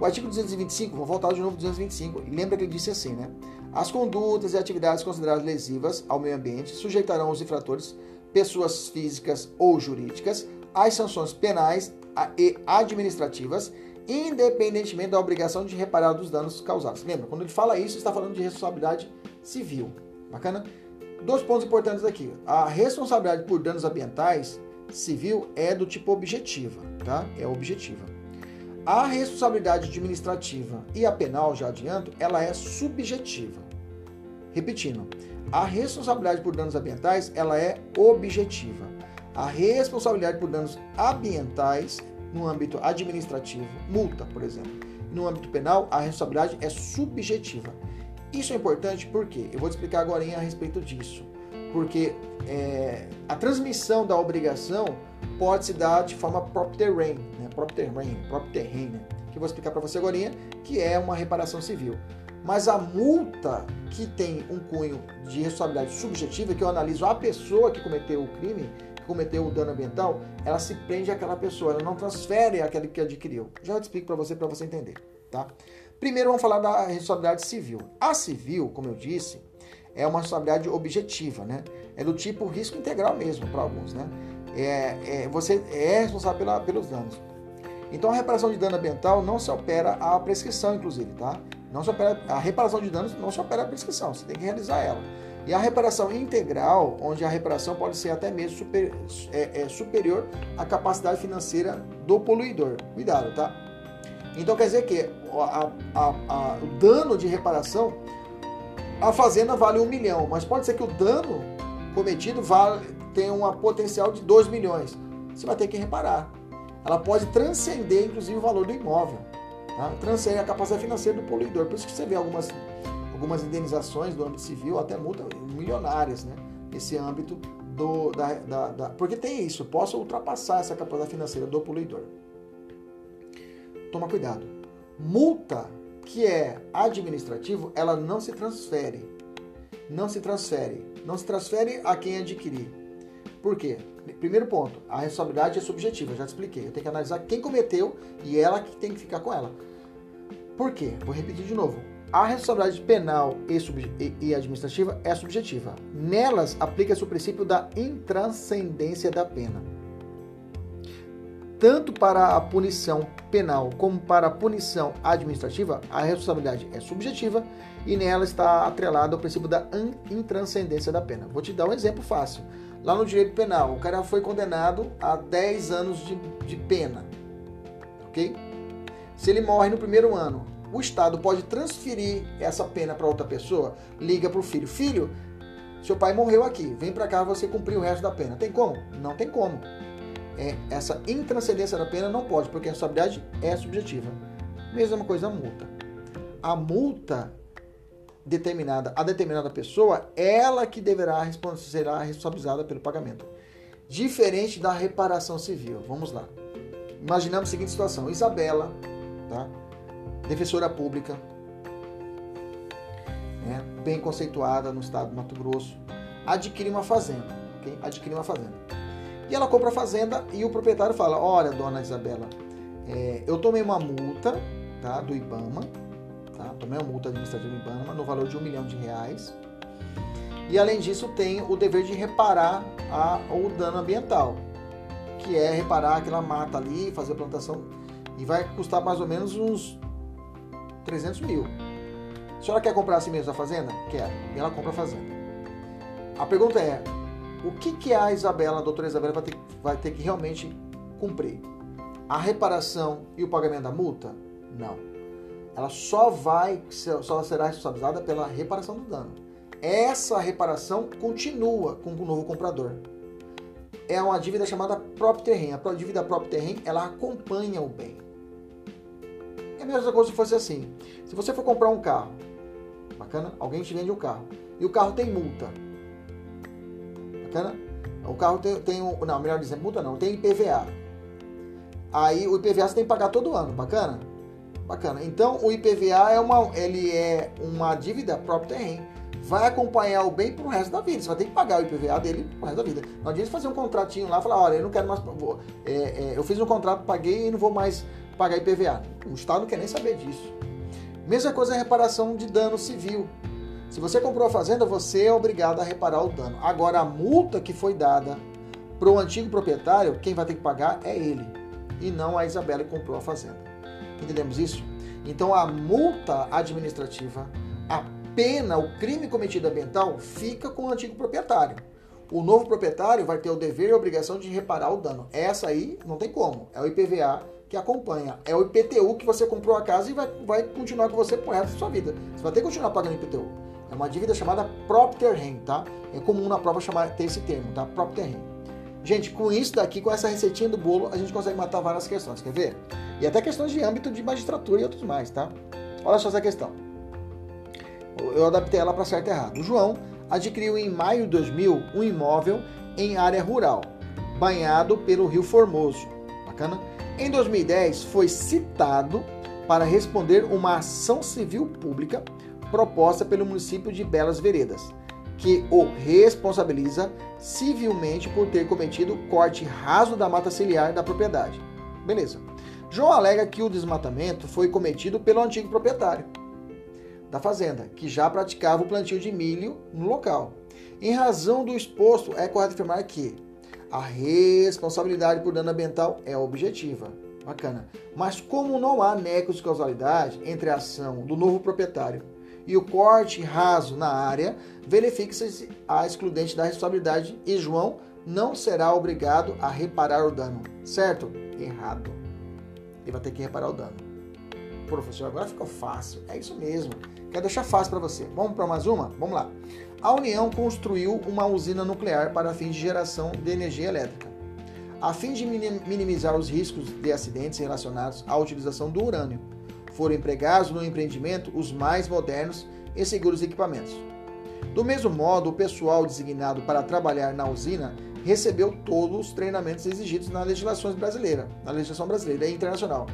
Speaker 1: O artigo 225, vou voltar de novo 225, lembra que ele disse assim, né? As condutas e atividades consideradas lesivas ao meio ambiente sujeitarão os infratores, pessoas físicas ou jurídicas, às sanções penais e administrativas, independentemente da obrigação de reparar dos danos causados. Lembra, quando ele fala isso, está falando de responsabilidade civil. Bacana? Dois pontos importantes aqui. A responsabilidade por danos ambientais civil é do tipo objetiva, tá? É objetiva. A responsabilidade administrativa e a penal, já adianto, ela é subjetiva. Repetindo, a responsabilidade por danos ambientais, ela é objetiva. A responsabilidade por danos ambientais no âmbito administrativo, multa, por exemplo. No âmbito penal, a responsabilidade é subjetiva. Isso é importante porque eu vou te explicar agora a respeito disso. Porque é, a transmissão da obrigação pode se dar de forma próprio terreno, né? próprio terreno, próprio terreno, né? que eu vou explicar para você agora, que é uma reparação civil. Mas a multa que tem um cunho de responsabilidade subjetiva, que eu analiso a pessoa que cometeu o crime, que cometeu o dano ambiental, ela se prende àquela pessoa, ela não transfere àquele que adquiriu. Já te explico para você, para você entender, tá? Primeiro vamos falar da responsabilidade civil. A civil, como eu disse, é uma responsabilidade objetiva, né? É do tipo risco integral mesmo para alguns, né? É, é, você é responsável pela, pelos danos. Então a reparação de dano ambiental não se opera a prescrição, inclusive, tá? Não se opera, a reparação de danos não se opera a prescrição, você tem que realizar ela. E a reparação integral, onde a reparação pode ser até mesmo super, é, é superior à capacidade financeira do poluidor. Cuidado, tá? Então quer dizer que a, a, a, o dano de reparação, a fazenda vale um milhão, mas pode ser que o dano cometido vale, tenha um potencial de 2 milhões. Você vai ter que reparar. Ela pode transcender, inclusive, o valor do imóvel. Tá? Transcende a capacidade financeira do poluidor. Por isso que você vê algumas, algumas indenizações do âmbito civil, até multas milionárias, né? Nesse âmbito do, da, da, da, Porque tem isso, posso ultrapassar essa capacidade financeira do poluidor toma cuidado. Multa que é administrativo, ela não se transfere. Não se transfere. Não se transfere a quem adquirir. Por quê? Primeiro ponto, a responsabilidade é subjetiva, já te expliquei. Eu tenho que analisar quem cometeu e ela que tem que ficar com ela. Por quê? Vou repetir de novo. A responsabilidade penal e, administrativa é subjetiva. Nelas aplica-se o princípio da intranscendência da pena tanto para a punição penal como para a punição administrativa, a responsabilidade é subjetiva e nela está atrelado ao princípio da intranscendência da pena. Vou te dar um exemplo fácil. Lá no direito penal, o cara foi condenado a 10 anos de, de pena, ok? Se ele morre no primeiro ano, o Estado pode transferir essa pena para outra pessoa, liga para o filho: Filho, seu pai morreu aqui, vem para cá você cumprir o resto da pena. Tem como? Não tem como é, essa intranscendência da pena não pode, porque a responsabilidade é subjetiva. Mesma coisa a multa. A multa determinada a determinada pessoa, ela que deverá será responsabilizada pelo pagamento. Diferente da reparação civil. Vamos lá. Imaginamos a seguinte situação: Isabela, tá? defensora pública, né? bem conceituada no estado do Mato Grosso, adquire uma fazenda, ok? Adquire uma fazenda. E ela compra a fazenda e o proprietário fala: Olha, dona Isabela, é, eu tomei uma multa tá, do IBAMA, tá? tomei uma multa administrativa do IBAMA no valor de um milhão de reais. E além disso, tem o dever de reparar a, o dano ambiental, que é reparar aquela mata ali, fazer a plantação, e vai custar mais ou menos uns 300 mil. A senhora quer comprar assim mesmo a fazenda? Quer. E ela compra a fazenda. A pergunta é: o que, que a Isabela, a doutora Isabela, vai ter, vai ter que realmente cumprir? A reparação e o pagamento da multa? Não. Ela só vai, só será responsabilizada pela reparação do dano. Essa reparação continua com o novo comprador. É uma dívida chamada próprio terreno. A dívida próprio terreno, ela acompanha o bem. É a mesma coisa se fosse assim. Se você for comprar um carro, bacana? Alguém te vende um carro. E o carro tem multa. Bacana? O carro tem, tem um. Não, melhor dizer, multa não, tem IPVA. Aí o IPVA você tem que pagar todo ano, bacana? Bacana. Então o IPVA é uma, ele é uma dívida próprio terreno. Vai acompanhar o bem pro resto da vida. Você vai ter que pagar o IPVA dele pro resto da vida. Não adianta fazer um contratinho lá e falar, olha, eu não quero mais. Vou, é, é, eu fiz um contrato, paguei e não vou mais pagar IPVA. O Estado não quer nem saber disso. Mesma coisa a reparação de dano civil. Se você comprou a fazenda, você é obrigado a reparar o dano. Agora, a multa que foi dada para o antigo proprietário, quem vai ter que pagar é ele, e não a Isabela que comprou a fazenda. Entendemos isso? Então, a multa administrativa, a pena, o crime cometido ambiental, fica com o antigo proprietário. O novo proprietário vai ter o dever e a obrigação de reparar o dano. Essa aí não tem como. É o IPVA que acompanha. É o IPTU que você comprou a casa e vai, vai continuar com você pro resto da sua vida. Você vai ter que continuar pagando IPTU. É uma dívida chamada Propter Rem, tá? É comum na prova chamar, ter esse termo, tá? Propter Rem. Gente, com isso daqui, com essa receitinha do bolo, a gente consegue matar várias questões, quer ver? E até questões de âmbito de magistratura e outros mais, tá? Olha só essa questão. Eu adaptei ela para certo e errado. O João adquiriu em maio de 2000 um imóvel em área rural, banhado pelo Rio Formoso. Bacana? Em 2010, foi citado para responder uma ação civil pública proposta pelo município de Belas Veredas, que o responsabiliza civilmente por ter cometido corte raso da mata ciliar da propriedade. Beleza. João alega que o desmatamento foi cometido pelo antigo proprietário da fazenda, que já praticava o plantio de milho no local. Em razão do exposto, é correto afirmar que a responsabilidade por dano ambiental é objetiva. Bacana. Mas como não há nexo de causalidade entre a ação do novo proprietário e o corte raso na área, verifica-se a excludente da responsabilidade e João não será obrigado a reparar o dano. Certo? Errado. Ele vai ter que reparar o dano. Professor, agora ficou fácil. É isso mesmo. Quero deixar fácil para você. Vamos para mais uma? Vamos lá. A União construiu uma usina nuclear para fins de geração de energia elétrica. A fim de minimizar os riscos de acidentes relacionados à utilização do urânio, foram empregados no empreendimento os mais modernos e seguros equipamentos. Do mesmo modo, o pessoal designado para trabalhar na usina recebeu todos os treinamentos exigidos na legislação brasileira, na legislação brasileira e internacional.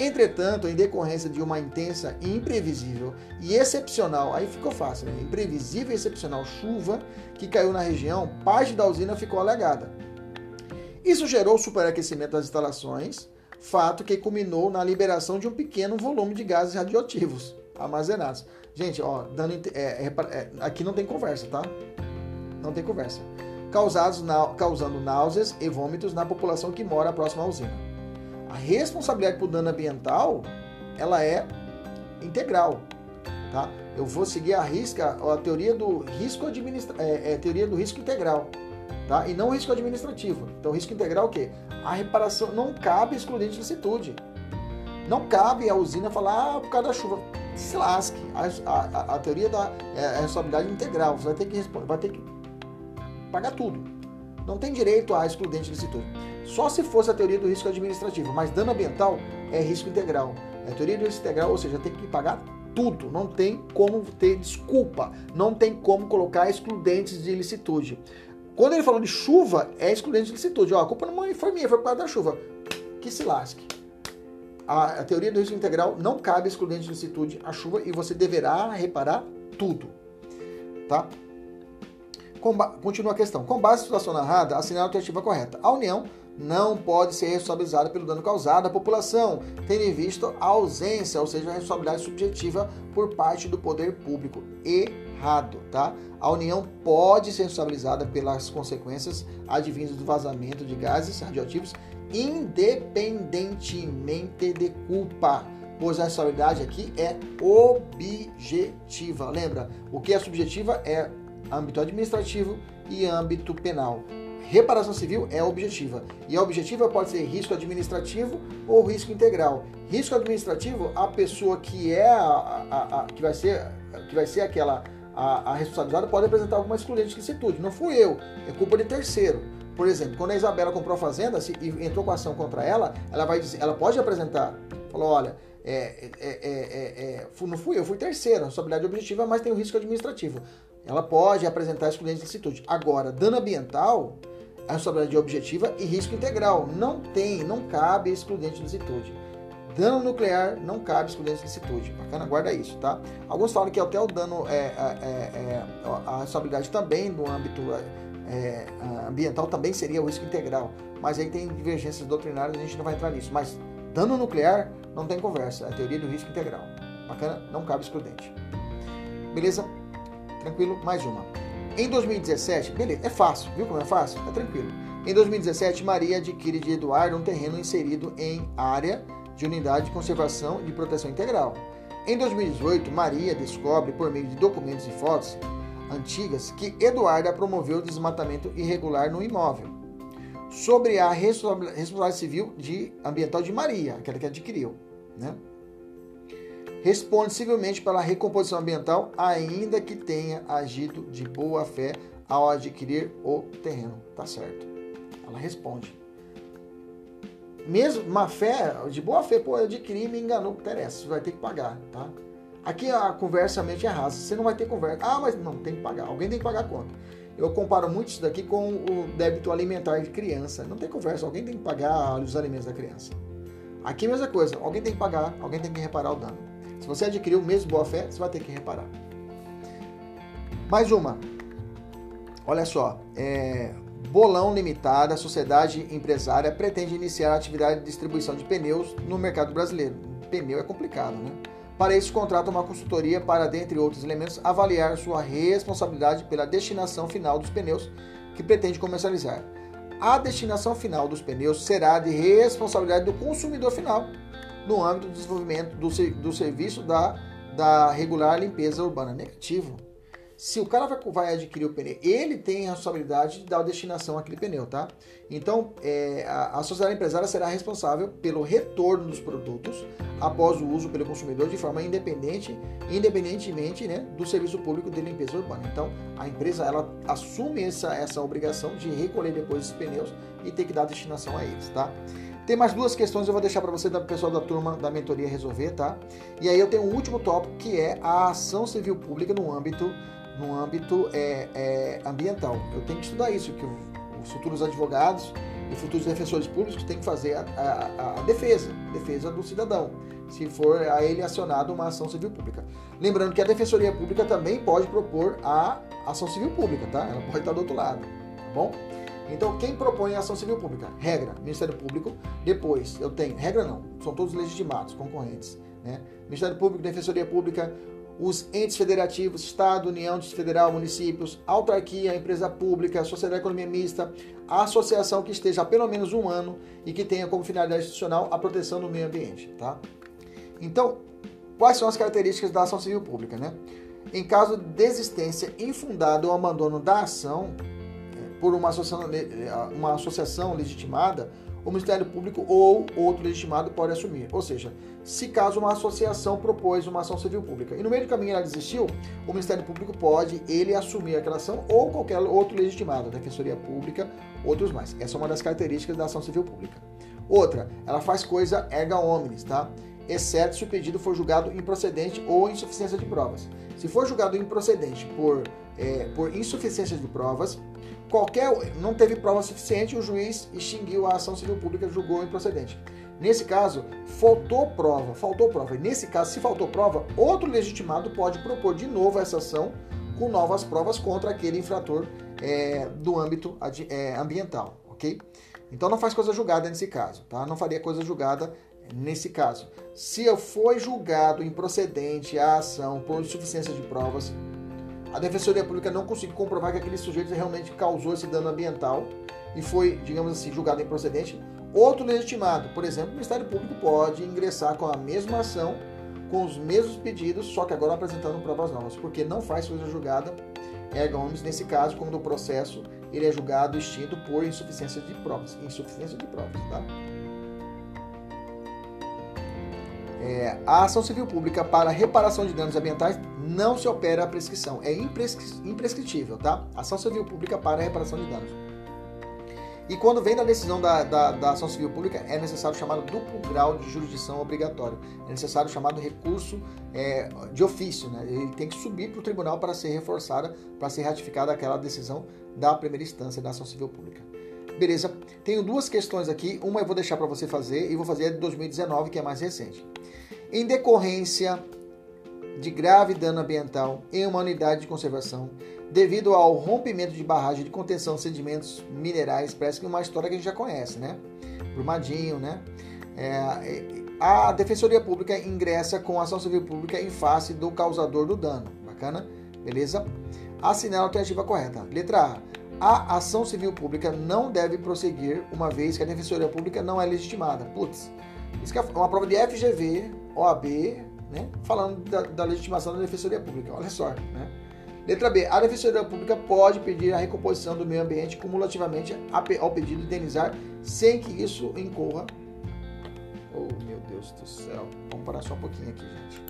Speaker 1: Entretanto, em decorrência de uma intensa, imprevisível e excepcional, aí ficou fácil, né? Imprevisível e excepcional chuva que caiu na região, parte da usina ficou alagada. Isso gerou superaquecimento das instalações, fato que culminou na liberação de um pequeno volume de gases radioativos armazenados. Gente, ó, dando, é, é, é, aqui não tem conversa, tá? Não tem conversa. Causados, na, causando náuseas e vômitos na população que mora próxima à usina. A responsabilidade por dano ambiental, ela é integral, tá? Eu vou seguir a risca, a teoria do risco administra, é, é teoria do risco integral tá? E não o risco administrativo. Então, risco integral é o quê? A reparação não cabe excludente de licitude. Não cabe a usina falar, ah, por causa da chuva. Se lasque. A, a, a teoria da é, a responsabilidade integral. Você vai ter que vai ter que pagar tudo. Não tem direito a excludente de licitude. Só se fosse a teoria do risco administrativo, mas dano ambiental é risco integral. É teoria do risco integral, ou seja, tem que pagar tudo. Não tem como ter desculpa. Não tem como colocar excludentes de licitude. Quando ele falou de chuva, é excludente de licitude. Ó, a culpa não foi minha, foi por causa da chuva. Que se lasque. A, a teoria do risco integral não cabe excludente de licitude à chuva e você deverá reparar tudo. tá? Continua a questão. Com base na situação narrada, assinale a alternativa correta. A União não pode ser responsabilizada pelo dano causado à população, tendo em vista a ausência, ou seja, a responsabilidade subjetiva por parte do poder público. Errado, tá? A União pode ser responsabilizada pelas consequências advindas do vazamento de gases radioativos, independentemente de culpa pois a responsabilidade aqui é objetiva. Lembra, o que é subjetiva é âmbito administrativo e âmbito penal. Reparação civil é objetiva. E a objetiva pode ser risco administrativo ou risco integral. Risco administrativo, a pessoa que é a, a, a que vai ser que vai ser aquela a, a responsabilizada pode apresentar alguma excludente de licitude. Não fui eu, é culpa de terceiro. Por exemplo, quando a Isabela comprou a fazenda e entrou com ação contra ela, ela vai dizer, ela pode apresentar, falou, olha, é, é, é, não fui eu, fui terceiro, responsabilidade objetiva, mas tem o risco administrativo. Ela pode apresentar excludente de licitude. Agora, dano ambiental, a responsabilidade objetiva e risco integral. Não tem, não cabe excludente de licitude. Dano nuclear não cabe excludente de licitude. Bacana, guarda isso, tá? Alguns falam que até o dano, é, é, é, a responsabilidade também no âmbito é, ambiental também seria o risco integral. Mas aí tem divergências doutrinárias, a gente não vai entrar nisso. Mas dano nuclear não tem conversa, é a teoria do risco integral. Bacana? Não cabe excludente. Beleza? Tranquilo? Mais uma. Em 2017, beleza, é fácil, viu como é fácil? É tranquilo. Em 2017, Maria adquire de Eduardo um terreno inserido em área de unidade de conservação e proteção integral. Em 2018, Maria descobre, por meio de documentos e fotos antigas, que Eduardo promoveu o desmatamento irregular no imóvel. Sobre a responsabilidade civil de, ambiental de Maria, aquela que adquiriu. Né? Responde civilmente pela recomposição ambiental, ainda que tenha agido de boa fé ao adquirir o terreno. Tá certo. Ela responde. Mesmo má fé, de boa fé, pô, eu adquiri e me enganou, interessa, você vai ter que pagar, tá? Aqui a conversa mente é rasa, você não vai ter conversa. Ah, mas não, tem que pagar, alguém tem que pagar a conta. Eu comparo muito isso daqui com o débito alimentar de criança. Não tem conversa, alguém tem que pagar os alimentos da criança. Aqui a mesma coisa, alguém tem que pagar, alguém tem que reparar o dano. Se você adquiriu mesmo boa fé, você vai ter que reparar. Mais uma. Olha só. É, Bolão Limitada, sociedade empresária, pretende iniciar a atividade de distribuição de pneus no mercado brasileiro. Pneu é complicado, né? Para isso, contrata uma consultoria para, dentre outros elementos, avaliar sua responsabilidade pela destinação final dos pneus que pretende comercializar. A destinação final dos pneus será de responsabilidade do consumidor final, no âmbito do desenvolvimento do, do serviço da, da regular limpeza urbana. Negativo. Se o cara vai, vai, adquirir o pneu, ele tem a responsabilidade de dar a destinação àquele pneu, tá? Então, é, a, a sociedade empresária será responsável pelo retorno dos produtos após o uso pelo consumidor de forma independente, independentemente né, do serviço público de limpeza urbana. Então, a empresa ela assume essa, essa obrigação de recolher depois esses pneus e ter que dar destinação a eles, tá? Tem mais duas questões eu vou deixar para você, da pessoal da turma da mentoria resolver, tá? E aí eu tenho um último tópico que é a ação civil pública no âmbito, no âmbito é, é, ambiental. Eu tenho que estudar isso, que os futuros advogados e futuros defensores públicos têm que fazer a, a, a defesa, defesa do cidadão, se for a ele acionado uma ação civil pública. Lembrando que a defensoria pública também pode propor a ação civil pública, tá? Ela pode estar do outro lado, tá bom? Então, quem propõe a ação civil pública? Regra, Ministério Público. Depois, eu tenho, regra não, são todos legitimados, concorrentes. Né? Ministério Público, Defensoria Pública, os entes federativos, Estado, União, Distrito Federal, municípios, autarquia, empresa pública, sociedade economia mista, a associação que esteja há pelo menos um ano e que tenha como finalidade institucional a proteção do meio ambiente. Tá? Então, quais são as características da ação civil pública? Né? Em caso de desistência infundada ou abandono da ação, por uma associação, uma associação legitimada, o Ministério Público ou outro legitimado pode assumir. Ou seja, se caso uma associação propôs uma ação civil pública e no meio do caminho ela desistiu, o Ministério Público pode ele assumir aquela ação ou qualquer outro legitimado, Defensoria Pública, outros mais. Essa é uma das características da ação civil pública. Outra, ela faz coisa erga omnes, tá? Exceto se o pedido for julgado improcedente ou insuficiência de provas. Se for julgado improcedente por, é, por insuficiência de provas, qualquer não teve prova suficiente, o juiz extinguiu a ação civil pública, julgou improcedente. Nesse caso, faltou prova, faltou prova. E nesse caso, se faltou prova, outro legitimado pode propor de novo essa ação com novas provas contra aquele infrator é, do âmbito é, ambiental, ok? Então não faz coisa julgada nesse caso, tá? Não faria coisa julgada nesse caso. Se eu for julgado improcedente a ação por insuficiência de provas, a Defensoria Pública não conseguiu comprovar que aquele sujeito realmente causou esse dano ambiental e foi, digamos assim, julgado improcedente, outro legitimado, por exemplo, o Ministério Público pode ingressar com a mesma ação, com os mesmos pedidos, só que agora apresentando provas novas, porque não faz coisa julgada erga omnes nesse caso, quando o processo ele é julgado extinto por insuficiência de provas. Insuficiência de provas, tá? É, a ação civil pública para reparação de danos ambientais não se opera a prescrição. É imprescritível, tá? Ação civil pública para reparação de danos. E quando vem da decisão da, da, da, ação civil pública, é necessário chamado duplo grau de jurisdição obrigatório. É necessário chamado recurso é, de ofício. Né? Ele tem que subir para o tribunal para ser reforçada, para ser ratificada aquela decisão da primeira instância da ação civil pública. Beleza? Tenho duas questões aqui. Uma eu vou deixar para você fazer e vou fazer a de 2019, que é mais recente. Em decorrência de grave dano ambiental em uma unidade de conservação, devido ao rompimento de barragem de contenção de sedimentos minerais, parece que é uma história que a gente já conhece, né? Brumadinho, né? É, a Defensoria Pública ingressa com ação civil pública em face do causador do dano. Bacana? Beleza? Assinale a alternativa correta. Letra A. A ação civil pública não deve prosseguir uma vez que a Defensoria Pública não é legitimada. Putz, isso é uma prova de FGV, OAB, né? Falando da, da legitimação da Defensoria Pública. Olha só, né? Letra B. A Defensoria Pública pode pedir a recomposição do meio ambiente cumulativamente ao pedido de indenizar sem que isso incorra. Oh, meu Deus do céu. Vamos parar só um pouquinho aqui, gente.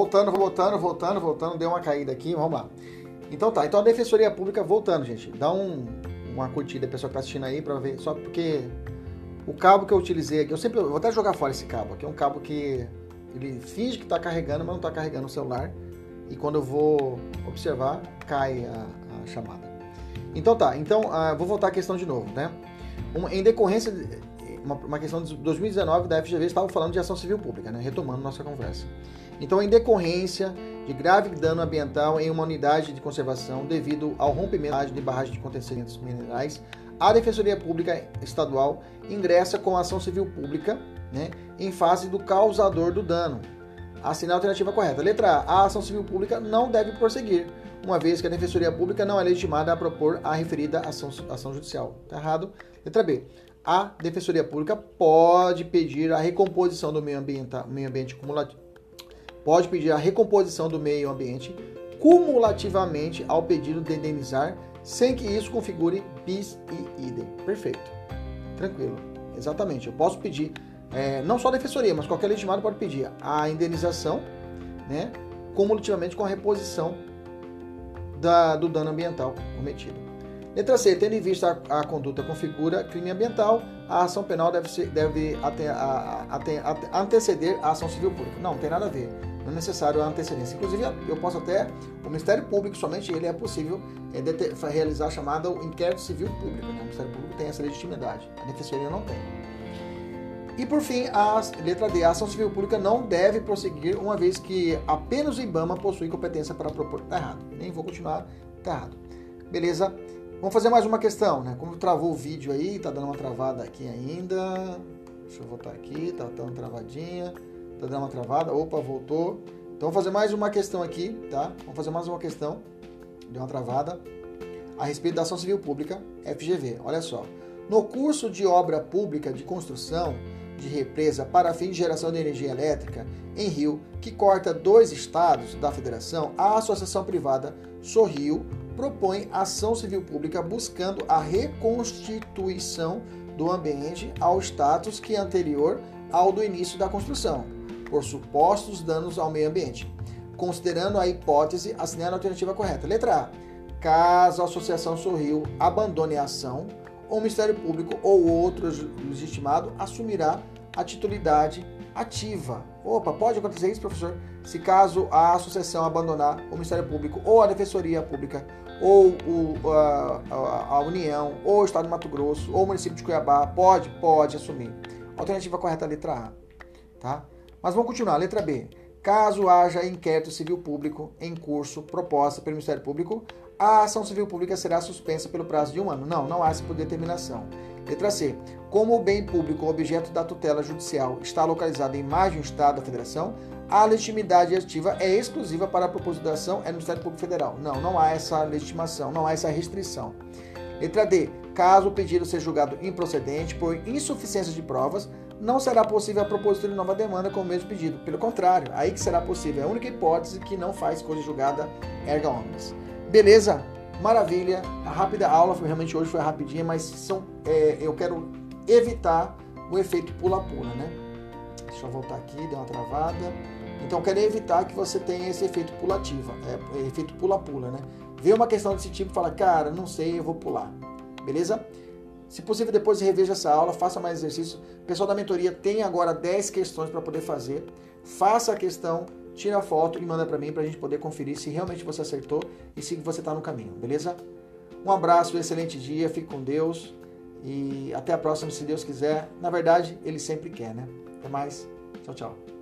Speaker 1: Voltando, voltando, voltando, voltando, deu uma caída aqui, vamos lá. Então tá, então a Defensoria Pública voltando, gente. Dá um, uma curtida, a pessoa que tá assistindo aí, pra ver. Só porque o cabo que eu utilizei aqui, eu sempre. Eu vou até jogar fora esse cabo aqui. É um cabo que ele finge que tá carregando, mas não tá carregando o celular. E quando eu vou observar, cai a, a chamada. Então tá, então uh, vou voltar à questão de novo, né? Uma, em decorrência, de, uma, uma, questão de 2019 da FGV, estava falando de ação civil pública, né? Retomando nossa conversa. Então, em decorrência de grave dano ambiental em uma unidade de conservação devido ao rompimento de barragem de contenção minerais, a Defensoria Pública Estadual ingressa com a ação civil pública né, em fase do causador do dano. Assinar a alternativa correta. Letra A. A ação civil pública não deve prosseguir, uma vez que a Defensoria Pública não é legitimada a propor a referida ação, ação judicial. Está errado. Letra B. A Defensoria Pública pode pedir a recomposição do meio, ambiente, meio ambiente cumulativo pode pedir a recomposição do meio ambiente cumulativamente ao pedido de indenizar, sem que isso configure bis e idem. Perfeito. Tranquilo. Exatamente. Eu posso pedir, é, não só a defensoria, mas qualquer legitimado pode pedir a indenização, né, cumulativamente com a reposição da, do dano ambiental cometido. Letra C. Tendo em vista a, a conduta configura crime ambiental, a ação penal deve, ser, deve ate, a, anteceder a ação civil pública. Não, não tem nada a ver não é necessário a antecedência. Inclusive, eu posso até, o Ministério Público, somente ele é possível é, realizar a chamada inquérito civil público. Né? O Ministério Público tem essa legitimidade, a Defensoria não tem. E por fim, a letra D, a ação civil pública não deve prosseguir, uma vez que apenas o IBAMA possui competência para propor. Está errado. Nem vou continuar, está errado. Beleza? Vamos fazer mais uma questão, né? Como travou o vídeo aí, tá dando uma travada aqui ainda. Deixa eu voltar aqui, tá dando travadinha. Tá dando uma travada. Opa, voltou. Então vamos fazer mais uma questão aqui, tá? Vamos fazer mais uma questão. Deu uma travada. A respeito da ação civil pública, FGV. Olha só. No curso de obra pública de construção de represa para fim de geração de energia elétrica em Rio, que corta dois estados da federação, a associação privada Sorrio propõe ação civil pública buscando a reconstituição do ambiente ao status que é anterior ao do início da construção por supostos danos ao meio ambiente. Considerando a hipótese, assinale a alternativa correta. Letra A. Caso a Associação Sorriu abandone a ação, o Ministério Público ou outro legitimado assumirá a titularidade ativa Opa, pode acontecer isso, professor? Se caso a associação abandonar o Ministério Público ou a Defensoria Pública ou o, a, a, a, União, ou o Estado de Mato Grosso, ou o município de Cuiabá, pode, pode assumir. Alternativa correta, letra A. Tá? Mas vamos continuar. Letra B. Caso haja inquérito civil público em curso proposta pelo Ministério Público, a ação civil pública será suspensa pelo prazo de um ano. Não, não há essa determinação. Letra C. Como o bem público objeto da tutela judicial está localizado em mais de um Estado da Federação, a legitimidade ativa é exclusiva para a propósito da ação é no Ministério Público Federal. Não, não há essa legitimação, não há essa restrição. Letra D. Caso o pedido seja julgado improcedente por insuficiência de provas, não será possível a propositura de nova demanda com o mesmo pedido. Pelo contrário, aí que será possível. É a única hipótese que não faz coisa julgada erga omnes. Beleza? Maravilha. A rápida aula, realmente hoje foi rapidinha, mas são, é, eu quero evitar o efeito pula-pula, né? Deixa eu voltar aqui, deu uma travada. Então, quero evitar que você tenha esse efeito pulativa, é, é, efeito pula-pula, né? Vê uma questão desse tipo e fala, cara, não sei, eu vou pular. Beleza? Se possível, depois reveja essa aula, faça mais exercício. O pessoal da mentoria tem agora 10 questões para poder fazer. Faça a questão, tira a foto e manda para mim para a gente poder conferir se realmente você acertou e se você está no caminho, beleza? Um abraço, um excelente dia, fique com Deus e até a próxima, se Deus quiser. Na verdade, Ele sempre quer, né? Até mais. Tchau, tchau.